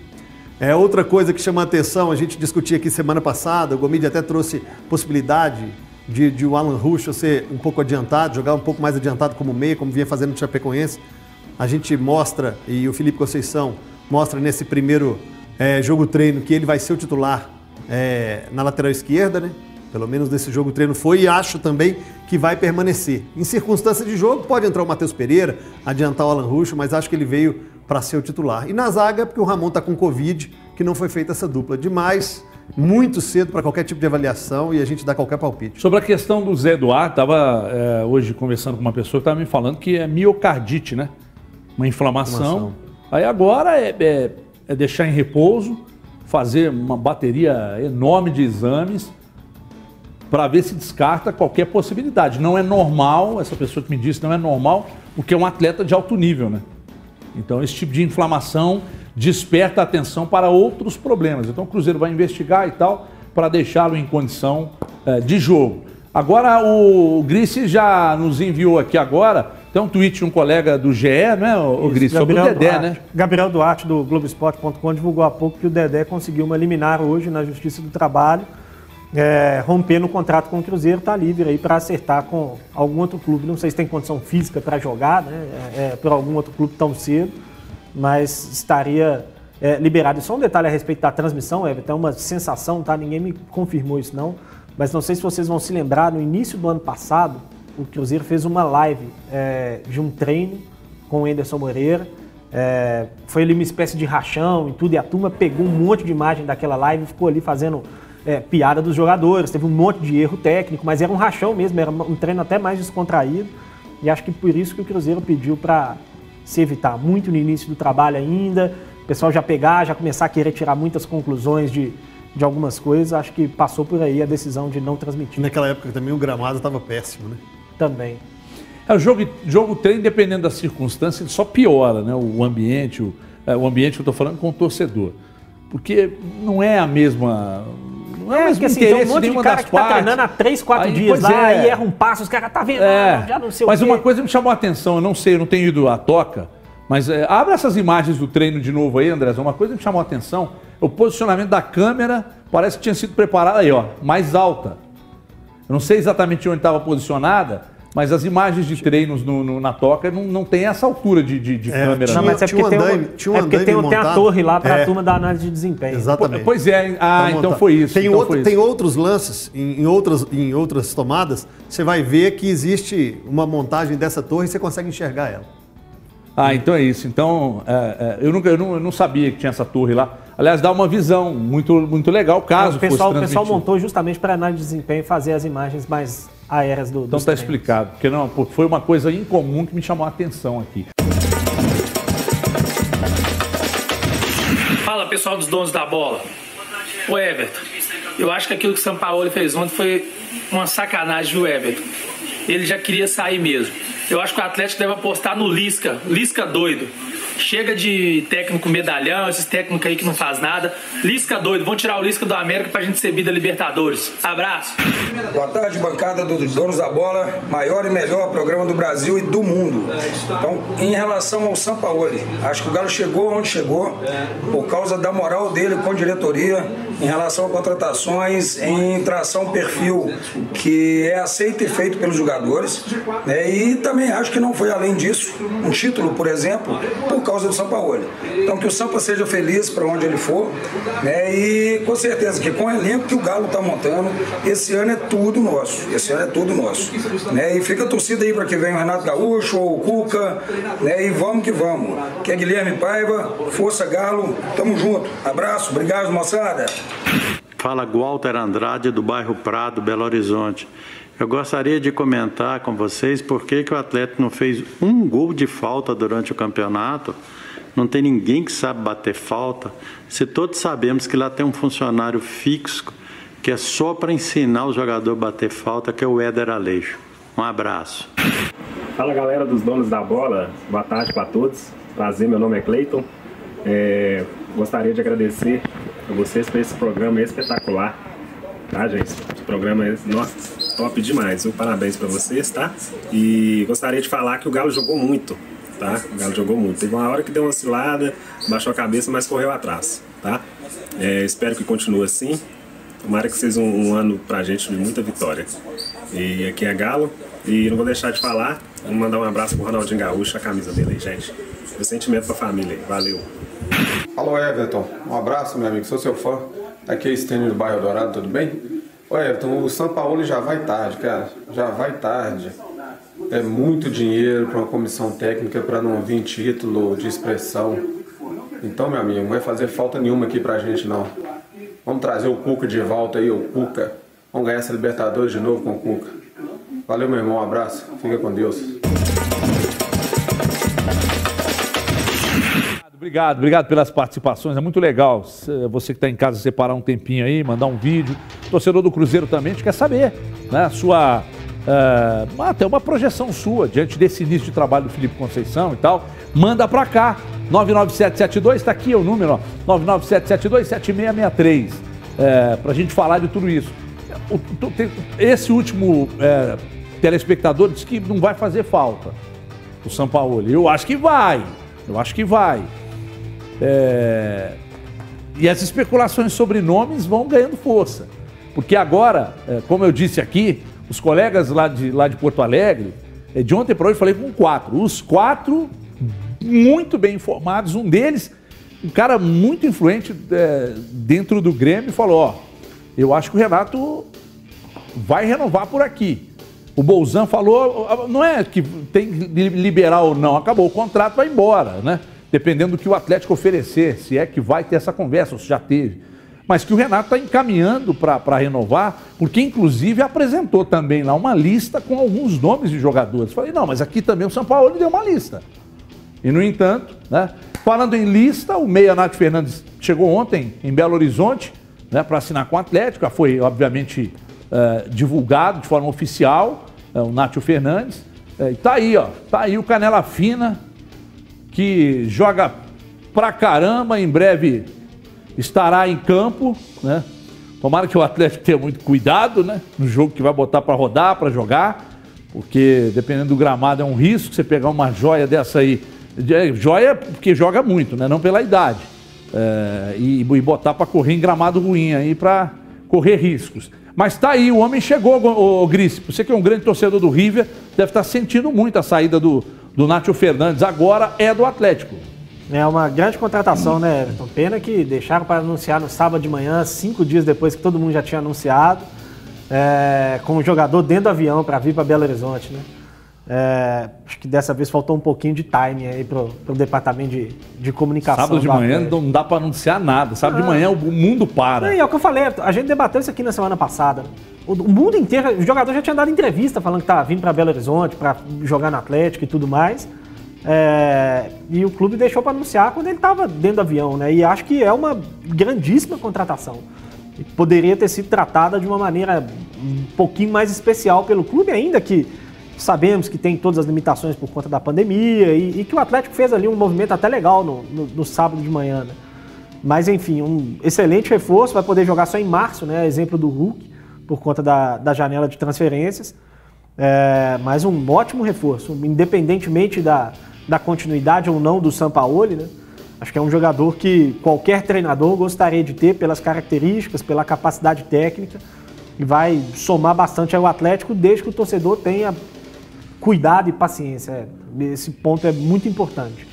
É, outra coisa que chama a atenção, a gente discutia aqui semana passada, o Gomide até trouxe possibilidade de, de o Alan Russo ser um pouco adiantado, jogar um pouco mais adiantado como meia, como vinha fazendo no Chapecoense. A gente mostra, e o Felipe Conceição mostra nesse primeiro é, jogo treino que ele vai ser o titular é, na lateral esquerda, né? Pelo menos nesse jogo treino foi e acho também que vai permanecer. Em circunstância de jogo, pode entrar o Matheus Pereira, adiantar o Alan Ruxo, mas acho que ele veio para ser o titular. E na zaga, porque o Ramon está com Covid, que não foi feita essa dupla. Demais, muito cedo para qualquer tipo de avaliação e a gente dá qualquer palpite. Sobre a questão do Zé Eduardo, estava é, hoje conversando com uma pessoa que estava me falando que é miocardite, né? Uma inflamação. inflamação. Aí agora é, é, é deixar em repouso, fazer uma bateria enorme de exames para ver se descarta qualquer possibilidade. Não é normal, essa pessoa que me disse, não é normal, porque é um atleta de alto nível, né? Então, esse tipo de inflamação desperta atenção para outros problemas. Então, o Cruzeiro vai investigar e tal para deixá-lo em condição eh, de jogo. Agora, o Grice já nos enviou aqui agora, tem um tweet de um colega do GE, né, o Grice, sobre o Dedé, Duarte, né? Gabriel Duarte, do Globoesporte.com, divulgou há pouco que o Dedé conseguiu uma liminar hoje na Justiça do Trabalho, é, rompendo o contrato com o Cruzeiro, está livre aí para acertar com algum outro clube. Não sei se tem condição física para jogar, né, é, é, por algum outro clube tão cedo, mas estaria é, liberado. E só um detalhe a respeito da transmissão, Everton, é uma sensação, tá? Ninguém me confirmou isso não, mas não sei se vocês vão se lembrar, no início do ano passado, o Cruzeiro fez uma live é, de um treino com o Anderson Moreira. É, foi ali uma espécie de rachão e tudo, e a turma pegou um monte de imagem daquela live e ficou ali fazendo é, piada dos jogadores. Teve um monte de erro técnico, mas era um rachão mesmo, era um treino até mais descontraído. E acho que por isso que o Cruzeiro pediu para se evitar muito no início do trabalho ainda, o pessoal já pegar, já começar a querer tirar muitas conclusões de, de algumas coisas. Acho que passou por aí a decisão de não transmitir. Naquela época também o gramado estava péssimo, né? Também. É, o jogo, jogo treino, dependendo da circunstância, ele só piora né? o ambiente, o, é, o ambiente que eu estou falando com o torcedor. Porque não é a mesma. Não é, o mesmo porque assim, tem um interesse monte de de cara que tá partes. treinando há 3, 4 Aí, dias lá é. e erra um passo, os caras tá vendo, É, ah, já não sei mas o quê. uma coisa me chamou a atenção, eu não sei, eu não tenho ido à toca, mas é, abre essas imagens do treino de novo aí, André. Uma coisa que me chamou a atenção, o posicionamento da câmera parece que tinha sido preparada aí, ó, mais alta. Eu não sei exatamente onde estava posicionada, mas as imagens de treinos no- no- na toca não, não tem essa altura de, de- de É, câmera. tinha- né? Não, mas é tinha porque, um tem, um- tinha um é porque tem, tem a torre lá para a É. turma da análise de desempenho. Exatamente. Pois é, ah, Tá então montado. foi isso. Tem, então outro- foi tem isso. outros lances, em, em outras, em outras tomadas, você vai ver que existe uma montagem dessa torre e você consegue enxergar ela. Ah, então é isso. Então, é, é, eu, nunca, eu, não, eu não sabia que tinha essa torre lá. Aliás, dá uma visão muito, muito legal, caso o pessoal, o pessoal montou justamente para análise de desempenho e fazer as imagens mais aéreas do Então está explicado, porque não, foi uma coisa incomum que me chamou a atenção aqui. Fala pessoal dos donos da bola. O Everton, eu acho que aquilo que o São Paulo fez ontem foi uma sacanagem do Everton. Ele já queria sair mesmo. Eu acho que o Atlético deve apostar no Lisca, Lisca doido. Chega de técnico medalhão, esses técnicos aí que não faz nada. Lisca doido, vão tirar o Lisca do América pra gente ser da Libertadores. Abraço. Boa tarde, bancada dos Donos da Bola, maior e melhor programa do Brasil e do mundo. Então, em relação ao Sampaoli, acho que o Galo chegou onde chegou por causa da moral dele com a diretoria em relação a contratações, em tração perfil que é aceito e feito pelos jogadores. né? E também acho que não foi além disso, um título, por exemplo, por causa do Sampaoli. Então, que o Sampa seja feliz para onde ele for, né? E com certeza que com o elenco que o Galo está montando, esse ano é tudo nosso. Esse ano é tudo nosso. Né? E fica a torcida aí para que venha o Renato Gaúcho ou o Cuca, né? E vamos que vamos. Que é Guilherme Paiva, Força Galo, tamo junto. Abraço, obrigado, moçada. Fala Walter Andrade do bairro Prado, Belo Horizonte. Eu gostaria de comentar com vocês por que, que o Atlético não fez um gol de falta durante o campeonato. Não tem ninguém que sabe bater falta. Se todos sabemos que lá tem um funcionário fixo que é só para ensinar o jogador a bater falta, que é o Éder Aleixo. Um abraço. Fala galera dos donos da bola, boa tarde para todos. Prazer, meu nome é Cleiton. É, gostaria de agradecer a vocês por esse programa espetacular, tá, gente? Esse programa é, nossa, top demais. Um parabéns para vocês, tá? E gostaria de falar que o Galo jogou muito, tá? O Galo jogou muito. Teve uma hora que deu uma oscilada, baixou a cabeça, mas correu atrás, tá? É, espero que continue assim. Tomara que seja um, um ano pra gente de muita vitória. E aqui é Galo. E não vou deixar de falar, vou mandar um abraço pro Ronaldinho Gaúcho, a camisa dele aí, gente. Meu sentimento pra família aí. Valeu. Alô Everton, um abraço meu amigo, sou seu fã. Aqui é Estênio do bairro Dourado, tudo bem? Ô Everton, o São Paulo já vai tarde, cara. Já vai tarde. É muito dinheiro para uma comissão técnica para não vir título de expressão. Então, meu amigo, não vai fazer falta nenhuma aqui pra gente não. Vamos trazer o Cuca de volta aí, o Cuca. Vamos ganhar essa Libertadores de novo com o Cuca. Valeu, meu irmão, um abraço. Fica com Deus. Obrigado, obrigado pelas participações. É muito legal cê- você que está em casa separar um tempinho aí, mandar um vídeo. Torcedor do Cruzeiro também, a gente quer saber né, a sua, é, até uma projeção sua, diante desse início de trabalho do Felipe Conceição e tal, manda para cá. 99772, está aqui o número, ó, 997727663, é, para a gente falar de tudo isso. Esse último é, telespectador disse que não vai fazer falta, o São Paulo. Eu acho que vai, eu acho que vai. É, e as especulações sobre nomes vão ganhando força. Porque agora, é, como eu disse aqui, os colegas lá de, lá de Porto Alegre, é, de ontem para hoje falei com quatro. Os quatro muito bem informados. Um deles, um cara muito influente é, dentro do Grêmio, falou: Ó, eu acho que o Renato vai renovar por aqui. O Bolzan falou, não é que tem que liberar ou não, acabou o contrato, vai embora, né? Dependendo do que o Atlético oferecer, se é que vai ter essa conversa, ou se já teve. Mas que o Renato está encaminhando para renovar, porque inclusive apresentou também lá uma lista com alguns nomes de jogadores. Falei, não, mas aqui também o São Paulo deu uma lista. E, no entanto, né, falando em lista, o Meia Nath Fernandes chegou ontem em Belo Horizonte né, para assinar com o Atlético. Foi, obviamente, eh, divulgado de forma oficial, eh, o Nátio Fernandes. Eh, e tá aí, ó. Tá aí o Canela Fina, que joga pra caramba, em breve estará em campo, né? Tomara que o Atlético tenha muito cuidado, né? No jogo que vai botar para rodar, para jogar, porque dependendo do gramado é um risco você pegar uma joia dessa aí. É, Joia porque joga muito, né? Não pela idade. É, e, e botar para correr em gramado ruim aí para correr riscos. Mas tá aí, o homem chegou, o, o Gris. Você que é um grande torcedor do River, deve estar sentindo muito a saída do, do Nátio Fernandes. Agora é do Atlético. É uma grande contratação, né, Everton? Pena que deixaram para anunciar no sábado de manhã, cinco dias depois que todo mundo já tinha anunciado, é, com o jogador dentro do avião para vir para Belo Horizonte, né? É, acho que dessa vez faltou um pouquinho de timing aí pro, pro departamento de, de comunicação. Sábado de manhã Atlético. não dá para anunciar nada. Sábado de Ah. manhã o mundo para. E é o que eu falei, a gente debateu isso aqui na semana passada. O, o mundo inteiro, o jogador já tinha dado entrevista falando que tá vindo para Belo Horizonte para jogar no Atlético e tudo mais. É, e o clube deixou para anunciar quando ele estava dentro do avião, né? E acho que é uma grandíssima contratação. Poderia ter sido tratada de uma maneira um pouquinho mais especial pelo clube, ainda que sabemos que tem todas as limitações por conta da pandemia e, e que o Atlético fez ali um movimento até legal no, no- no sábado de manhã, né? Mas enfim, um excelente reforço, vai poder jogar só em março, né? Exemplo do Hulk, por conta da, da janela de transferências. É, mas um ótimo reforço, independentemente da, da continuidade ou não do Sampaoli, né? Acho que é um jogador que qualquer treinador gostaria de ter pelas características, pela capacidade técnica e vai somar bastante ao Atlético desde que o torcedor tenha cuidado e paciência. É, Esse ponto é muito importante.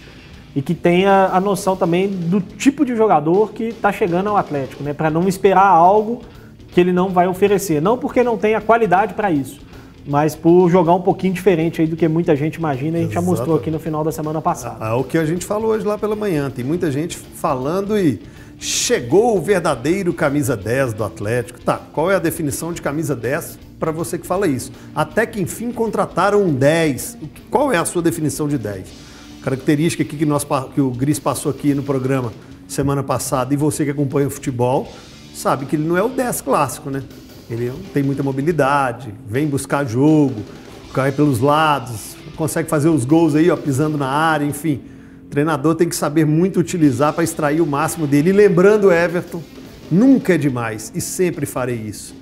E que tenha a noção também do tipo de jogador que está chegando ao Atlético, né? Para não esperar algo que ele não vai oferecer. Não porque não tenha qualidade para isso, mas por jogar um pouquinho diferente aí do que muita gente imagina. E a gente já mostrou Exato. aqui no final da semana passada. É o que a gente falou hoje lá pela manhã. Tem muita gente falando e chegou o verdadeiro camisa 10 do Atlético. Tá, qual é a definição de camisa 10 para você que fala isso? Até que enfim contrataram um 10. Qual é a sua definição de 10? Característica aqui que, nós, que o Gris passou aqui no programa semana passada e você que acompanha o futebol sabe que ele não é o 10 clássico, né? Ele tem muita mobilidade, vem buscar jogo, cai pelos lados, consegue fazer os gols aí, ó, pisando na área, enfim. O treinador tem que saber muito utilizar para extrair o máximo dele. E lembrando, Everton, nunca é demais e sempre farei isso.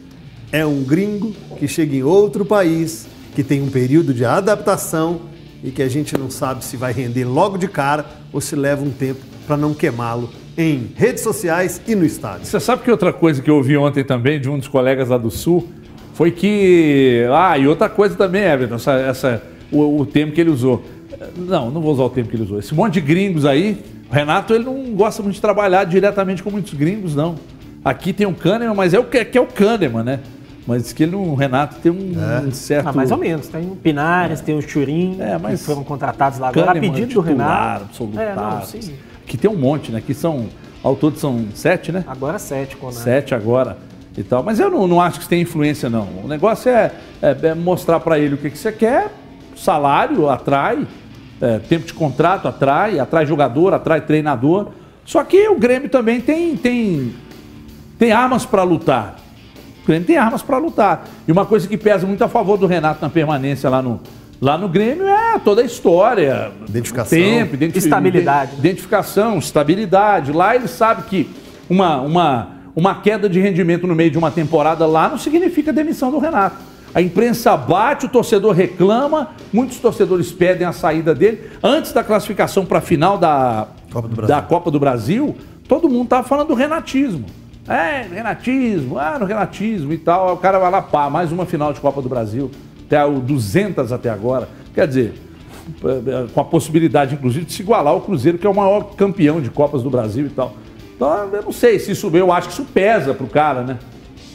É um gringo que chega em outro país, que tem um período de adaptação e que a gente não sabe se vai render logo de cara ou se leva um tempo para não queimá-lo em redes sociais e no estádio. Você sabe que outra coisa que eu ouvi ontem também de um dos colegas lá do Sul foi que. Ah, e outra coisa também, Everton, essa, essa, o, o termo que ele usou. Não, não vou usar o termo que ele usou. Esse monte de gringos aí, o Renato ele não gosta muito de trabalhar diretamente com muitos gringos, não. Aqui tem o Kahneman, mas é o que é, é o Kahneman, né? Mas diz que ele, o Renato tem um, um certo. Ah, mais ou menos. Tem o Pinares, tem o Churin, É, mas que foram contratados lá agora a Kahneman, pedido do titular, Renato. absolutar. É, não, sim. Aqui tem um monte, né? Aqui são. Ao todo são sete, né? Agora sete, Conan. Sete agora e tal. Mas eu não, não acho que isso tem influência, não. O negócio é, é- é mostrar para ele o que, que você quer, salário atrai, é, tempo de contrato atrai, atrai jogador, atrai treinador. Só que o Grêmio também tem, tem, tem armas para lutar. O Grêmio tem armas para lutar. E uma coisa que pesa muito a favor do Renato na permanência lá no, lá no Grêmio é toda a história. Identificação. Tempo, Estabilidade. Identificação, estabilidade. Lá ele sabe que uma, uma, uma queda de rendimento no meio de uma temporada lá não significa demissão do Renato. A imprensa bate, o torcedor reclama, muitos torcedores pedem a saída dele. Antes da classificação para a final da Copa do Brasil. da Copa do Brasil, todo mundo tava falando do renatismo. É, renatismo, ah, no renatismo e tal. O cara vai lá, pá, mais uma final de Copa do Brasil. Até o 200 até agora. Quer dizer, com a possibilidade, inclusive, de se igualar ao Cruzeiro, que é o maior campeão de Copas do Brasil e tal. Então, eu não sei se isso, eu acho que isso pesa pro cara, né?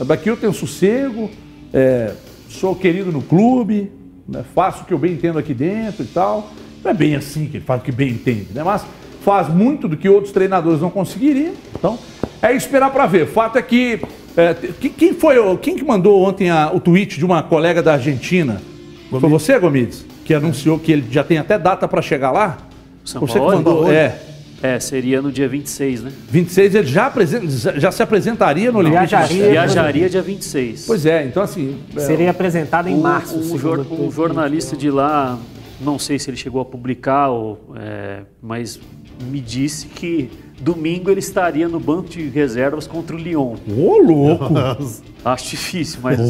Daqui eu tenho sossego, é, sou querido no clube, né, faço o que eu bem entendo aqui dentro e tal. Não é bem assim que ele faz o que bem entende, né? Mas faz muito do que outros treinadores não conseguiriam. Então, é esperar para ver. Fato é que. é, que- quem foi o- quem que mandou ontem a- o tweet de uma colega da Argentina? Foi você, Gomides? Que anunciou que ele já tem até data para chegar lá? São você que Paulo? mandou? É. É, seria no dia 26, né? 26 ele já, apresen- já se apresentaria no Olympique Viajaria. Viajaria dia 26. Pois é, então assim. é, Seria apresentado em Um- março. Um, jor- o um jornalista de lá, não sei se ele chegou a publicar, ou, é, mas me disse que domingo ele estaria no banco de reservas contra o Lyon. Ô, louco! [LAUGHS] Acho difícil, mas Ô,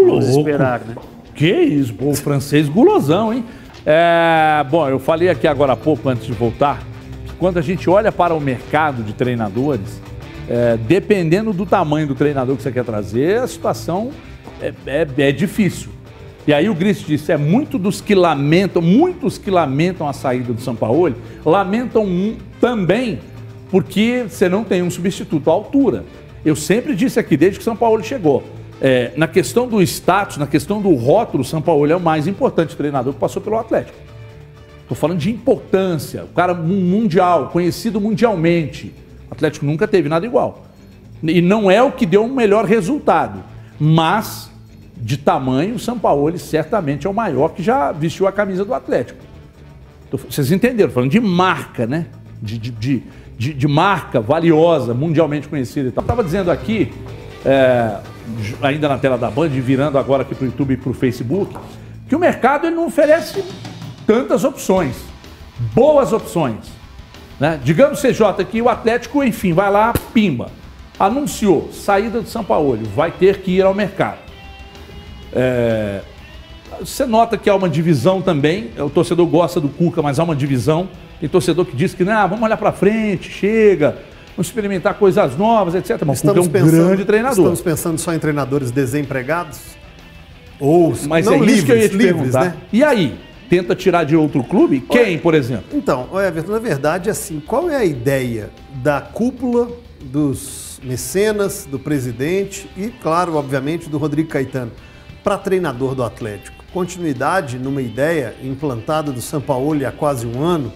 vamos louco. esperar, né? Que isso, o francês gulosão, hein? É, bom, eu falei aqui agora há pouco, antes de voltar, que quando a gente olha para o mercado de treinadores, é, dependendo do tamanho do treinador que você quer trazer, a situação é, é- é difícil. E aí o Gris disse, é muito dos que lamentam, muitos que lamentam a saída do São Paulo, lamentam um- também porque você não tem um substituto à altura. Eu sempre disse aqui, desde que o São Paulo chegou, é, na questão do status, na questão do rótulo, o São Paulo é o mais importante treinador que passou pelo Atlético. Estou falando de importância, o cara mu- mundial, conhecido mundialmente. O Atlético nunca teve nada igual. E não é o que deu um melhor resultado, mas de tamanho, o São Paulo certamente é o maior que já vestiu a camisa do Atlético. Tô- Vocês entenderam? Falando de marca, né? De, de, de, de- marca valiosa, mundialmente conhecida e tal. Estava dizendo aqui, é, ainda na tela da Band, virando agora aqui para o YouTube e para o Facebook, que o mercado ele não oferece tantas opções, boas opções. Né? Digamos, CJ, que o Atlético, enfim, vai lá, pimba. Anunciou saída do São Paulo, vai ter que ir ao mercado. É, você nota que há uma divisão também. O torcedor gosta do Cuca, mas há uma divisão. Tem torcedor que diz que não, vamos olhar para frente, chega, vamos experimentar coisas novas, etc. Mas o Cuca é um grande treinador. Estamos pensando só em treinadores desempregados? Ou Mas não é livres, isso que eu ia te livres, perguntar. né? E aí? Tenta tirar de outro clube? Quem, por exemplo? Então, Everton, na verdade, assim, qual é a ideia da cúpula, dos mecenas, do presidente e, claro, obviamente, do Rodrigo Caetano para treinador do Atlético? Continuidade numa ideia implantada do Sampaoli há quase um ano?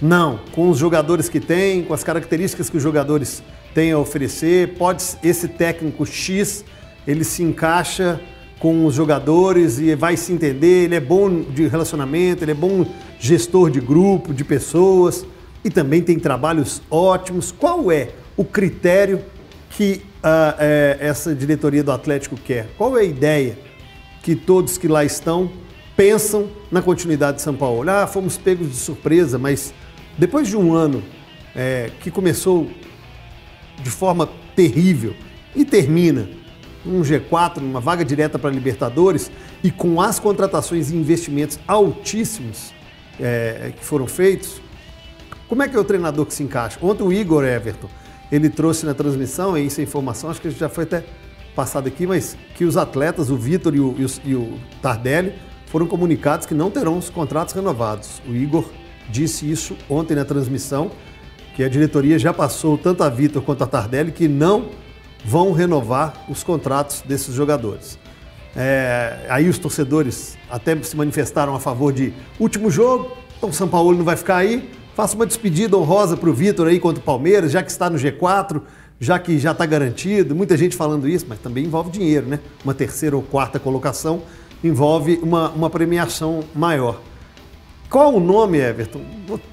Não, com os jogadores que tem, com as características que os jogadores têm a oferecer, pode esse técnico X, ele se encaixa com os jogadores e vai se entender, ele é bom de relacionamento, ele é bom gestor de grupo, de pessoas e também tem trabalhos ótimos. Qual é o critério que ah, é, essa diretoria do Atlético quer? Qual é a ideia que todos que lá estão pensam na continuidade de São Paulo? Ah, fomos pegos de surpresa, mas depois de um ano é, que começou de forma terrível e termina um G4, numa vaga direta para Libertadores e com as contratações e investimentos altíssimos é, que foram feitos, como é que é o treinador que se encaixa? Ontem o Igor Everton, ele trouxe na transmissão, e isso é informação, acho que já foi até passado aqui, mas que os atletas, o Vitor e o, e e o Tardelli, foram comunicados que não terão os contratos renovados. O Igor disse isso ontem na transmissão, que a diretoria já passou tanto a Vitor quanto a Tardelli que não vão renovar os contratos desses jogadores. É, aí os torcedores até se manifestaram a favor de último jogo, então o São Paulo não vai ficar aí. Faça uma despedida honrosa para o Vitor aí contra o Palmeiras, já que está no G4, já que já está garantido. Muita gente falando isso, mas também envolve dinheiro, né? Uma terceira ou quarta colocação envolve uma, uma premiação maior. Qual o nome, Everton?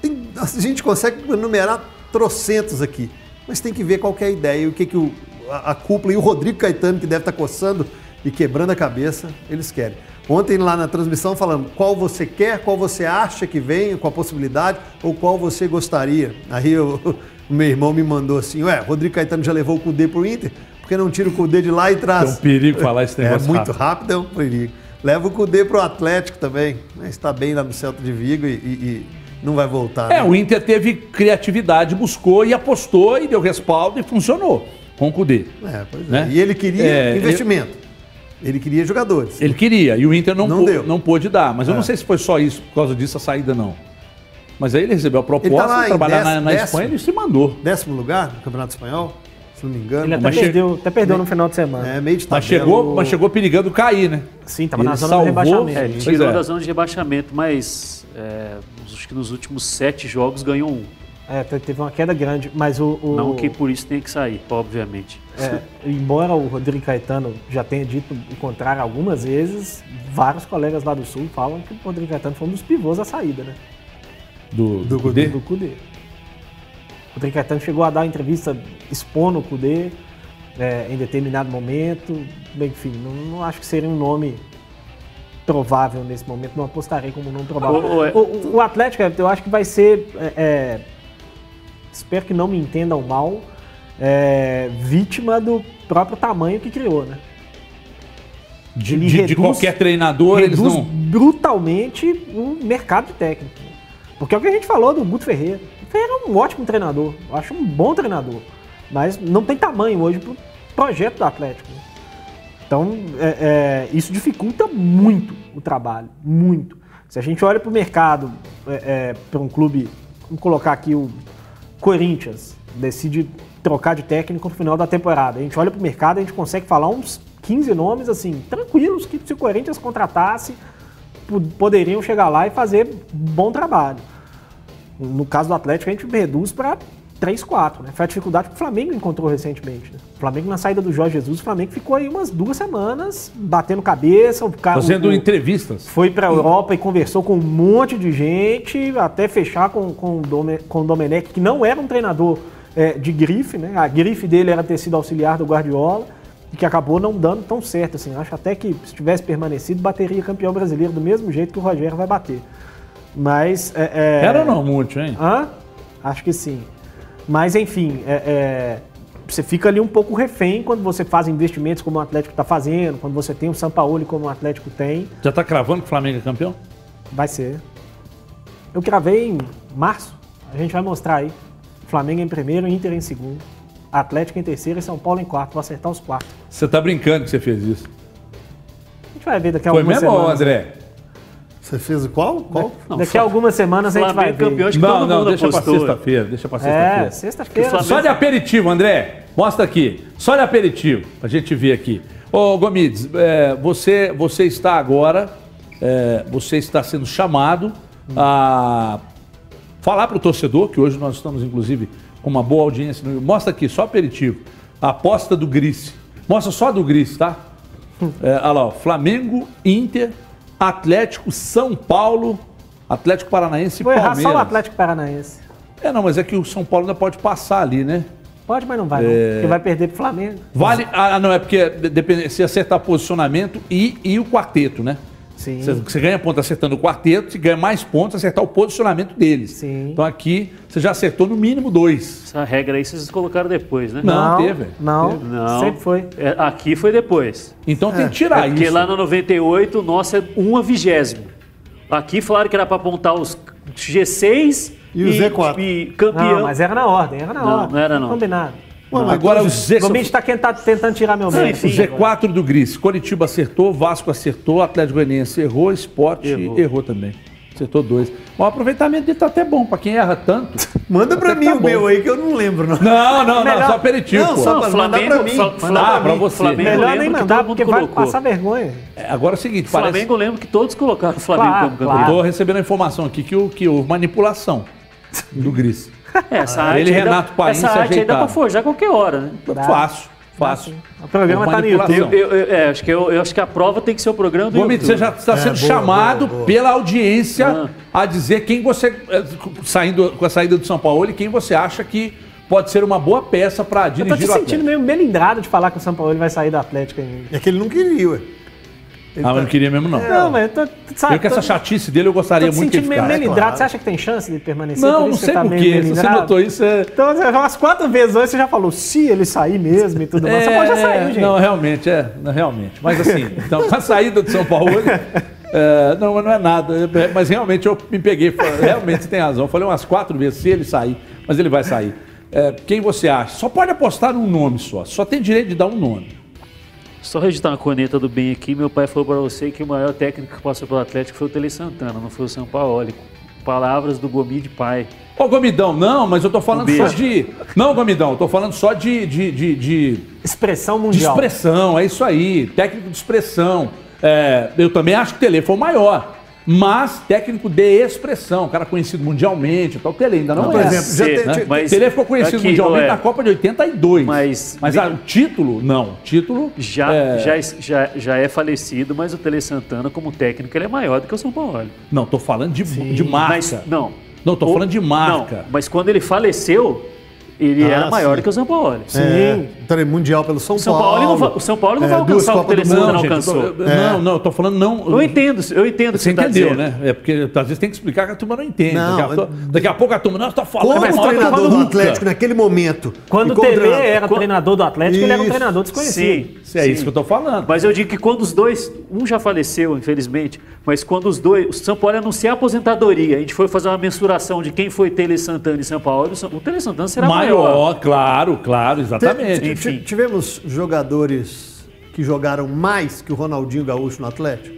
Tem- a gente consegue enumerar trocentos aqui, mas tem que ver qual que é a ideia e o que, que o, a, a cúpula e o Rodrigo Caetano, que deve estar coçando e quebrando a cabeça, eles querem. Ontem lá na transmissão falando qual você quer, qual você acha que vem, qual a possibilidade, ou qual você gostaria. Aí eu- [LAUGHS] o meu irmão me mandou assim, ué, Rodrigo Caetano já levou o Cudê pro Inter? Por que não tira o Cudê de lá e traz? É um perigo falar esse [LAUGHS] É negócio muito rápido. é um perigo. Leva o Cudê pro Atlético também. Mas Está bem lá no Celta de Vigo e, e- e não vai voltar. É, né? o Inter teve criatividade, buscou e apostou e deu respaldo e funcionou com o Cudê. É, pois é. né? E ele queria É, investimento. Ele queria jogadores. Ele queria, e o Inter não, Não pô- deu. não pôde dar. Mas eu É. não sei se foi só isso, por causa disso, a saída não. Mas aí ele recebeu a proposta, tá lá em trabalhar na, décimo- na décimo. Espanha ele se mandou. Décimo lugar no Campeonato Espanhol, se não me engano. Ele até Mas che- perdeu, até perdeu no final de semana. É, meio de Mas tabela. chegou, mas chegou perigando cair, né? Sim, tava Ele na zona salvou- do rebaixamento. É, ele tirou é. da zona de rebaixamento, mas é, acho que nos últimos sete jogos ganhou um. É, te- teve uma queda grande, mas o. o- Não que por isso tenha que sair, obviamente. é, embora o Rodrigo Caetano já tenha dito o contrário algumas vezes, vários colegas lá do Sul falam que o Rodrigo Caetano foi um dos pivôs da saída, né? Do, do, Do Cudê. Do Cudê. O Rodrigo Caetano chegou a dar uma entrevista expondo o Cudê é, em determinado momento. Bem, enfim, não, não acho que seria um nome provável nesse momento, não apostarei como nome provável. O- o- é- O, o- o Atlético, eu acho que vai ser. é, é, espero que não me entendam mal, é, vítima do próprio tamanho que criou, né? De, de- de reduz- qualquer treinador, eles reduz não. brutalmente o mercado de técnico. Porque é o que a gente falou do Guto Ferreira. O Ferreira é um ótimo treinador, eu acho um bom treinador, mas não tem tamanho hoje para o projeto do Atlético. Então, é, é, isso dificulta muito o trabalho, muito. Se a gente olha para o mercado, para um clube, vamos colocar aqui o Corinthians, decide trocar de técnico no final da temporada. A gente olha para o mercado, a gente consegue falar uns 15 nomes assim, tranquilos, que se o Corinthians contratasse, po- poderiam chegar lá e fazer bom trabalho. No caso do Atlético, a gente reduz para 3, 4. Né? Foi a dificuldade que o Flamengo encontrou recentemente. Né? O Flamengo, na saída do Jorge Jesus, o Flamengo ficou aí umas duas semanas batendo cabeça. O cara, Fazendo o- entrevistas. foi para a Europa e conversou com um monte de gente, até fechar com, com, o Dome- com o Domenech, que não era um treinador é, de grife, né? A grife dele era ter sido auxiliar do Guardiola e que acabou não dando tão certo. Assim. Acho até que se tivesse permanecido, bateria campeão brasileiro do mesmo jeito que o Rogério vai bater. Mas. é, é- Era não muito, hein? Hã? Acho que sim. Mas, enfim, é- é, você fica ali um pouco refém quando você faz investimentos como o Atlético está fazendo, quando você tem o Sampaoli como o Atlético tem. Já tá cravando que o Flamengo é campeão? Vai ser. Eu gravei em março. A gente vai mostrar aí. Flamengo em primeiro, Inter em segundo. Atlético em terceiro e São Paulo em quarto. Vou acertar os quatro. Você tá brincando que você fez isso. A gente vai ver daqui a Foi algumas mesmo, semanas. André? Você fez qual? Qual? daqui a algumas semanas a gente vai ver. campeão, acho que Não, todo não, mundo deixa pra apostou. sexta-feira. Deixa pra É, sexta-feira. sexta-feira. Flamengo- Só de aperitivo, André. Mostra aqui. Só de aperitivo, pra gente ver aqui. Ô, Gomides, é, você, você está agora, é, você está sendo chamado a falar para o torcedor, que hoje nós estamos, inclusive, com uma boa audiência. no- Mostra aqui, só aperitivo. A aposta do Gris. Mostra só do Gris, tá? [LAUGHS] É, olha lá, ó, Flamengo, Inter, Atlético, São Paulo, Atlético Paranaense e Vou errar Palmeiras. só o Atlético Paranaense. É, não, mas é que o São Paulo ainda pode passar ali, né? Pode, mas não vai, não. É. Porque vai perder pro Flamengo. Vale. Ah, não, é porque de- depende, se acertar posicionamento e, e o quarteto, né? Sim. Você, você ganha ponto acertando o quarteto, você ganha mais pontos acertar o posicionamento deles. Sim. Então aqui você já acertou no mínimo dois. Essa regra aí vocês colocaram depois, né? Não, teve. Não, Teve. Não. sempre foi. É, aqui foi depois. Então tem que tirar É porque isso. lá no 98, o nosso é 1 a vigésimo. Aqui falaram que era para apontar os G6 E o Z4. E campeão. Não, mas era na ordem, era na Não, ordem. não era, não. Combinado. Agora o Z, O está tentando tirar meu o mérito. Z4 do Gris. Curitiba acertou, Vasco acertou, Atlético Goianiense errou, Sport errou, Errou. também. Acertou dois. O aproveitamento dele tá até bom, pra quem erra tanto. [LAUGHS] Manda pra Até mim tá o bom. meu aí que eu não lembro. Não. Não, não, não, Melhor- só aperitivo. Não, pô. só pra- mandar Flamengo, pra mim. Ah, Flamengo, pra você. Flamengo Melhor nem mandar, porque vai colocou. passar vergonha. É, Agora é o seguinte, parece... Flamengo eu lembro que todos colocaram o Flamengo Claro, como campeão. claro. Tô recebendo a informação aqui que, o, que houve manipulação do Gris. É, essa arte Ele aí dá- Renato Paim se Essa arte aí dá pra forjar qualquer hora, né? Fácil, fácil. O programa Por tá no. YouTube. Eu, eu- é, acho que eu, eu acho que a prova tem que ser o programa do Gomes, YouTube. você já está sendo boa, chamado boa, boa. pela audiência Ah. a dizer quem você, eh, saindo com a saída do São Paulo, e quem você acha que pode ser uma boa peça para Eu tô te dirigir o sentindo Atlético. meio melindrado de falar que o São Paulo vai sair do Atlético ainda. É que ele não queria, ué. Ele Ah, mas tá- não queria mesmo, não. Não, mas eu tô, sabe, Eu com essa chatice dele, eu gostaria muito que ele sentindo meio ficasse. melindrado. claro. Você acha que tem chance de permanecer? Não, Por não sei tá meio porquê. Se você notou isso, é... Então, você- umas quatro vezes hoje você já falou, se ele sair mesmo e tudo mais. São Paulo já saiu, gente. Não, realmente, é. não, Realmente. Mas assim, então, com a saída do São Paulo. é, não, mas não é nada. É, Mas realmente eu me peguei. Realmente você tem razão. Eu falei umas quatro vezes se ele sair, mas ele vai sair. É, quem você acha? Só pode apostar num nome só. Só tem direito de dar um nome. Só registrar uma corneta do bem aqui, meu pai falou para você que o maior técnico que passou pelo Atlético foi o Tele Santana, não foi o São Paulo. Palavras do Gomi de pai. Ô, Gomidão, não, mas eu tô falando Um só de. Não, Gomidão, eu tô falando só de, de, de, de, Expressão de mundial. expressão, é isso aí. Técnico de expressão. É, eu também acho que o Tele foi o maior. Mas técnico de expressão, cara conhecido mundialmente. Então, o Tele ainda não, Por é. exemplo, já Sim, tem- né? Tele ficou conhecido aqui, mundialmente Noé, na Copa de 82. Mas- mas ah, o título, não. O título. Já, é, já, já, já é falecido, mas o Tele Santana, como técnico, ele é maior do que o São Paulo. Não, tô falando de, de marca. Mas, não. Não, tô O- falando de marca. Não, mas quando ele faleceu, ele Ah, era maior sim. do que o São Paulo. Sim. É, então ele é mundial pelo São, O São Paulo, não vai- o São Paulo não vai duas alcançar o do Santana Mundo. Não, gente, eu tô- alcançou. eu- não, não, eu tô falando não. Eu entendo, eu entendo o que Você você tá entendeu, dizendo. né? É porque às vezes tem que explicar que a turma não entende. Não, daqui, a, mas- daqui a pouco a turma, não, tá falando. Como mas o treinador falando do. Atlético naquele momento. Quando o Tele treinador- era Quando- treinador do Atlético, ele era um treinador desconhecido. Se é isso que eu tô falando. Mas eu digo que quando os dois, um já faleceu, infelizmente, mas quando os dois, o São Paulo anunciar a aposentadoria, a gente foi fazer uma mensuração de quem foi Tele Santana e São Paulo, o o Tele Santana será maior. Maior, claro, claro, exatamente. t- Enfim. Tivemos jogadores que jogaram mais que o Ronaldinho Gaúcho no Atlético?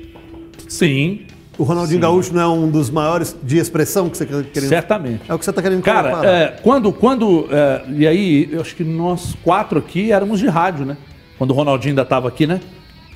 Sim, O Ronaldinho Gaúcho não é um dos maiores de expressão que você quer querendo... certamente. É o que você está querendo Cara, comparar. é, quando. quando é, e aí, eu acho que nós quatro aqui éramos de rádio, né? Quando o Ronaldinho ainda estava aqui, né?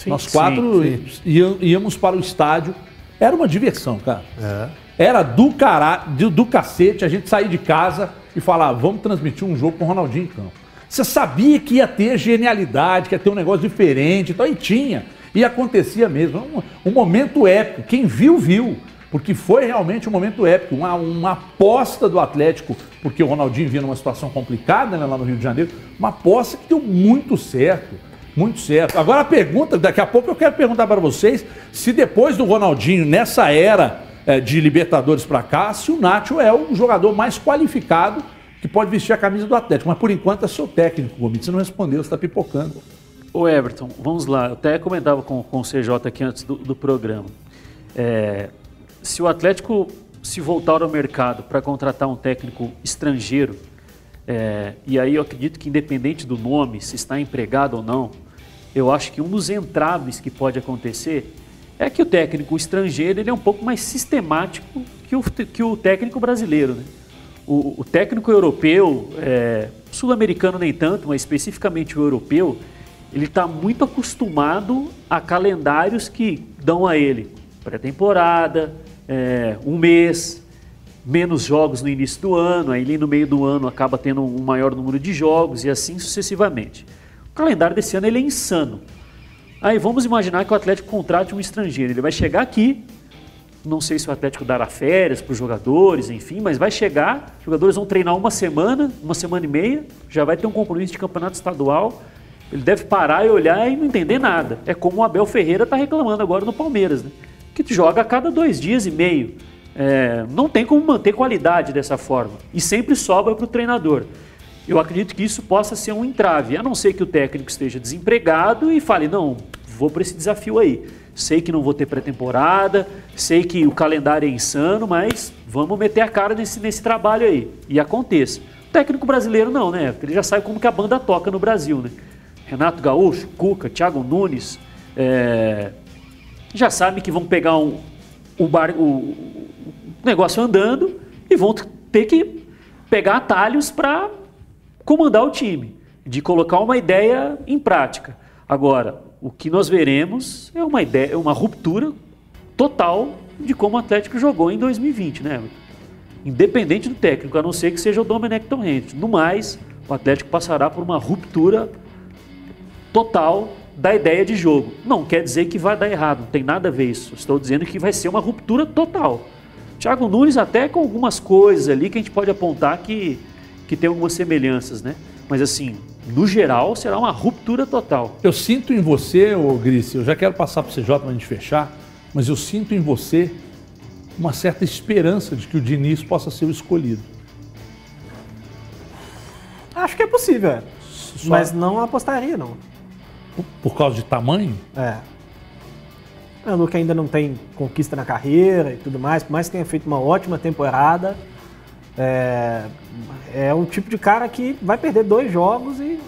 nós quatro ia- íamos para o estádio. Era uma diversão, cara. É. Era do, cara, do, do cacete a gente sair de casa e falar, vamos transmitir um jogo com o Ronaldinho em campo. Você sabia que ia ter genialidade, que ia ter um negócio diferente, então, e tinha. E acontecia mesmo. Um, um momento épico. Quem viu, viu. Porque foi realmente um momento épico. Uma, uma aposta do Atlético, porque o Ronaldinho vinha numa situação complicada né, lá no Rio de Janeiro. Uma aposta que deu muito certo. Muito certo. Agora a pergunta, daqui a pouco eu quero perguntar para vocês se depois do Ronaldinho, nessa era de Libertadores para cá, se o Nacho é o jogador mais qualificado que pode vestir a camisa do Atlético. Mas por enquanto é seu técnico, Gomes. Você não respondeu, você está pipocando. Ô Everton, vamos lá. Eu até comentava com, com o CJ aqui antes do, do programa. É, se o Atlético se voltar ao mercado para contratar um técnico estrangeiro, é, e aí eu acredito que independente do nome, se está empregado ou não, eu acho que um dos entraves que pode acontecer é que o técnico estrangeiro ele é um pouco mais sistemático que o, que o técnico brasileiro. Né? O, o técnico europeu, é, sul-americano nem tanto, mas especificamente o europeu, ele está muito acostumado a calendários que dão a ele pré-temporada, é, um mês, menos jogos no início do ano, aí ali no meio do ano acaba tendo um maior número de jogos e assim sucessivamente. O calendário desse ano ele é insano. Aí vamos imaginar que o Atlético contrate um estrangeiro, ele vai chegar aqui, não sei se o Atlético dará férias para os jogadores, enfim, mas vai chegar, os jogadores vão treinar uma semana, uma semana e meia, já vai ter um compromisso de campeonato estadual, ele deve parar e olhar e não entender nada. É como o Abel Ferreira está reclamando agora no Palmeiras, né? que joga a cada dois dias e meio. É, não tem como manter qualidade dessa forma. E sempre sobra para o treinador. Eu acredito que isso possa ser um entrave, a não ser que o técnico esteja desempregado e fale: não, vou para esse desafio aí. Sei que não vou ter pré-temporada, sei que o calendário é insano, mas vamos meter a cara nesse, nesse trabalho aí. E aconteça. O técnico brasileiro não, né? Ele já sabe como que a banda toca no Brasil, né? Renato Gaúcho, Cuca, Thiago Nunes, é, já sabem que vão pegar um, bar, o, o negócio andando e vão ter que pegar atalhos para comandar o time, de colocar uma ideia em prática. Agora, o que nós veremos é uma ideia, é uma ruptura total de como o Atlético jogou em 2020, né? Independente do técnico, a não ser que seja o Domenech Torrente. No mais, o Atlético passará por uma ruptura total da ideia de jogo. Não quer dizer que vai dar errado, não tem nada a ver isso. Estou dizendo que vai ser uma ruptura total. Thiago Nunes até com algumas coisas ali que a gente pode apontar que, que tem algumas semelhanças, né? Mas assim, no geral, será uma ruptura total. Eu sinto em você, ô Grice, eu já quero passar para o CJ para a gente fechar, mas eu sinto em você uma certa esperança de que o Diniz possa ser o escolhido. Acho que é possível, é. Só- mas não apostaria, não. Por, por causa de tamanho? É. É um que ainda não tem conquista na carreira e tudo mais, por mais que tenha feito uma ótima temporada, é, é um tipo de cara que vai perder dois jogos e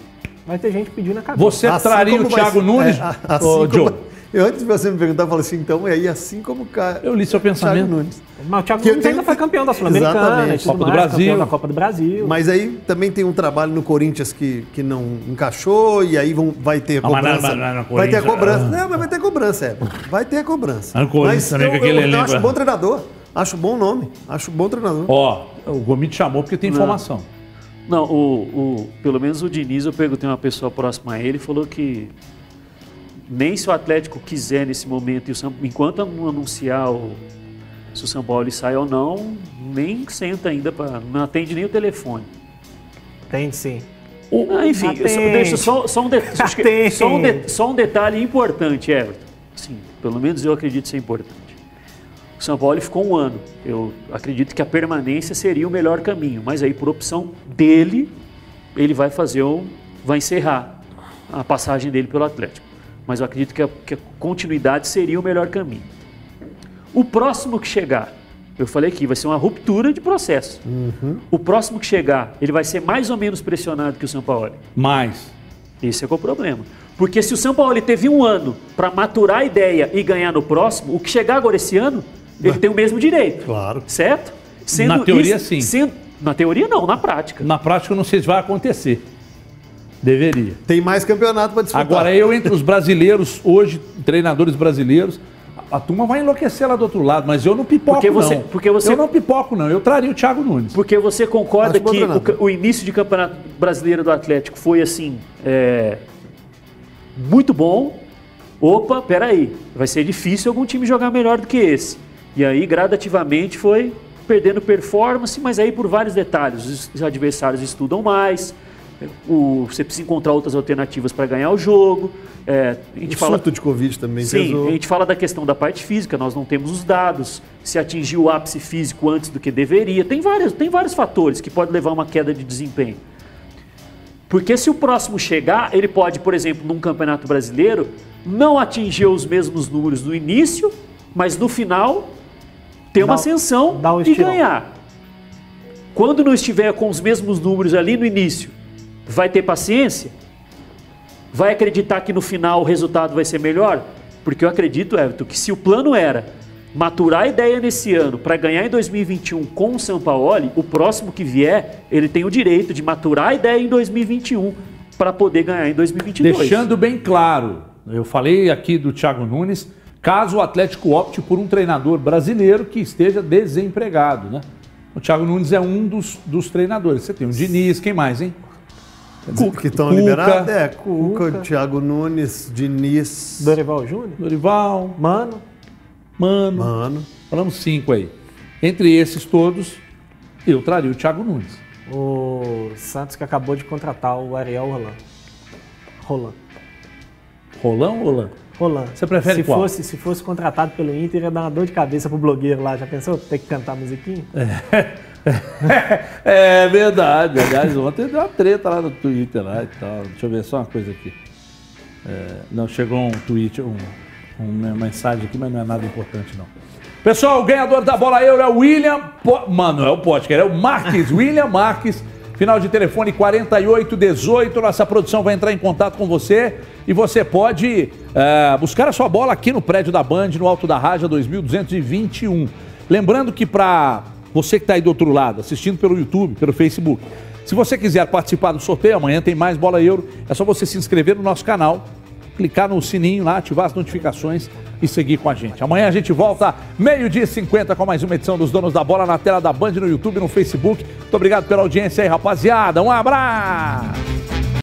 vai ter gente pedindo a cabeça. Você traria o vai Thiago ser- Nunes? é, assim como- Joe, Eu, antes de você me perguntar, eu falei assim, então, e aí assim como o cara. eu li seu Thiago pensamento. Nunes. Mas o Thiago Que eu Nunes tenho- ainda foi campeão da Sul-Americana, Copa do mais, Brasil. campeão da Copa do Brasil. Mas aí também tem um trabalho no Corinthians que, que não encaixou, e aí vão, vai ter a Ah, mas cobrança. não, não, não, vai ter a cobrança. ah. Não, mas vai ter cobrança, é. Vai ter a cobrança. Ah, no Corinthians mas eu, eu, eu elenco, acho é. bom treinador. Acho bom nome. Acho bom treinador. Ó, o Gomit chamou porque tem informação. Não, o, o- pelo menos o Diniz, eu perguntei a uma pessoa próxima a ele e falou que nem se o Atlético quiser nesse momento, e o São, enquanto não anunciar o, se o São Paulo sai ou não, nem senta ainda, pra, não atende nem o telefone. Tem sim. Ah, enfim, só, Atende. deixa só, só um de- [LAUGHS] Atende. só, um de- só um detalhe importante, Everton. Sim, pelo menos eu acredito ser importante. O São Paulo ficou um ano. Eu acredito que a permanência seria o melhor caminho, mas aí por opção dele, ele vai fazer o, vai encerrar a passagem dele pelo Atlético. Mas eu acredito que a, que a continuidade seria o melhor caminho. O próximo que chegar, eu falei aqui, vai ser uma ruptura de processo. O próximo que chegar, ele vai ser mais ou menos pressionado que o São Paulo. Mas, Esse é é o problema. Porque se o São Paulo teve um ano para maturar a ideia e ganhar no próximo, o que chegar agora esse ano, ele tem o mesmo direito. Claro. Certo? Na teoria, sim. sendo- na teoria, não, na prática. na prática, eu não sei se vai acontecer. Deveria. Tem mais campeonato para disputar. Agora, eu entre os brasileiros, hoje, treinadores brasileiros, a, a turma vai enlouquecer lá do outro lado, mas eu não pipoco, Porque você- não. porque você- Eu não pipoco, não. Eu traria o Thiago Nunes. Porque você concorda que o, o início de campeonato brasileiro do Atlético foi assim, é, muito bom. Opa, peraí, vai ser difícil algum time jogar melhor do que esse. E aí, gradativamente, foi perdendo performance, mas aí por vários detalhes. Os- Os adversários estudam mais, o- você precisa encontrar outras alternativas para ganhar o jogo. É, a gente O fala, surto de Covid também Sim, pesou. a gente fala da questão da parte física, nós não temos os dados, se atingiu o ápice físico antes do que deveria. Tem, vários, tem vários fatores que podem levar a uma queda de desempenho. Porque se o próximo chegar, ele pode, por exemplo, num campeonato brasileiro, não atingir os mesmos números no início, mas no final ter uma ascensão dá um e ganhar. Quando não estiver com os mesmos números ali no início, vai ter paciência? Vai acreditar que no final o resultado vai ser melhor? Porque eu acredito, Everton, que se o plano era maturar a ideia nesse ano para ganhar em 2021 com o Sampaoli, o próximo que vier, ele tem o direito de maturar a ideia em 2021 para poder ganhar em 2022. Deixando bem claro, eu falei aqui do Thiago Nunes, caso o Atlético opte por um treinador brasileiro que esteja desempregado, né? O Thiago Nunes é um dos, dos treinadores. Você tem o Diniz, quem mais, hein? que estão Cuca. liberados. É, Cuca, Thiago Nunes, Diniz. Dorival Júnior? Dorival, Mano, Mano. Mano. Falamos cinco aí. Entre esses todos, eu traria o Thiago Nunes. o Santos que acabou de contratar o Ariel Roland. Roland. Rolão ou Roland? Roland. Você prefere se qual? Fosse, se fosse contratado pelo Inter, ia dar uma dor de cabeça pro blogueiro lá. Já pensou? Ter que cantar musiquinha? É [LAUGHS] verdade. Aliás, ontem deu uma treta lá no Twitter lá e tal. Deixa eu ver só uma coisa aqui. É, não, chegou um tweet, um, uma mensagem aqui, mas não é nada importante não. Pessoal, o ganhador da bola euro é o William. Po... Mano, é o Potker, é o Marques, [LAUGHS] William Marques. Final de telefone 4818. Nossa produção vai entrar em contato com você e você pode é, buscar a sua bola aqui no prédio da Band, no Alto da Raja 2221. Lembrando que para você que está aí do outro lado, assistindo pelo YouTube, pelo Facebook, se você quiser participar do sorteio, amanhã tem mais bola euro, é só você se inscrever no nosso canal, clicar no sininho lá, ativar as notificações e seguir com a gente. Amanhã a gente volta meio-dia e 50 com mais uma edição dos Donos da Bola na tela da Band, no YouTube, no Facebook. Muito obrigado pela audiência aí, rapaziada. Um abraço!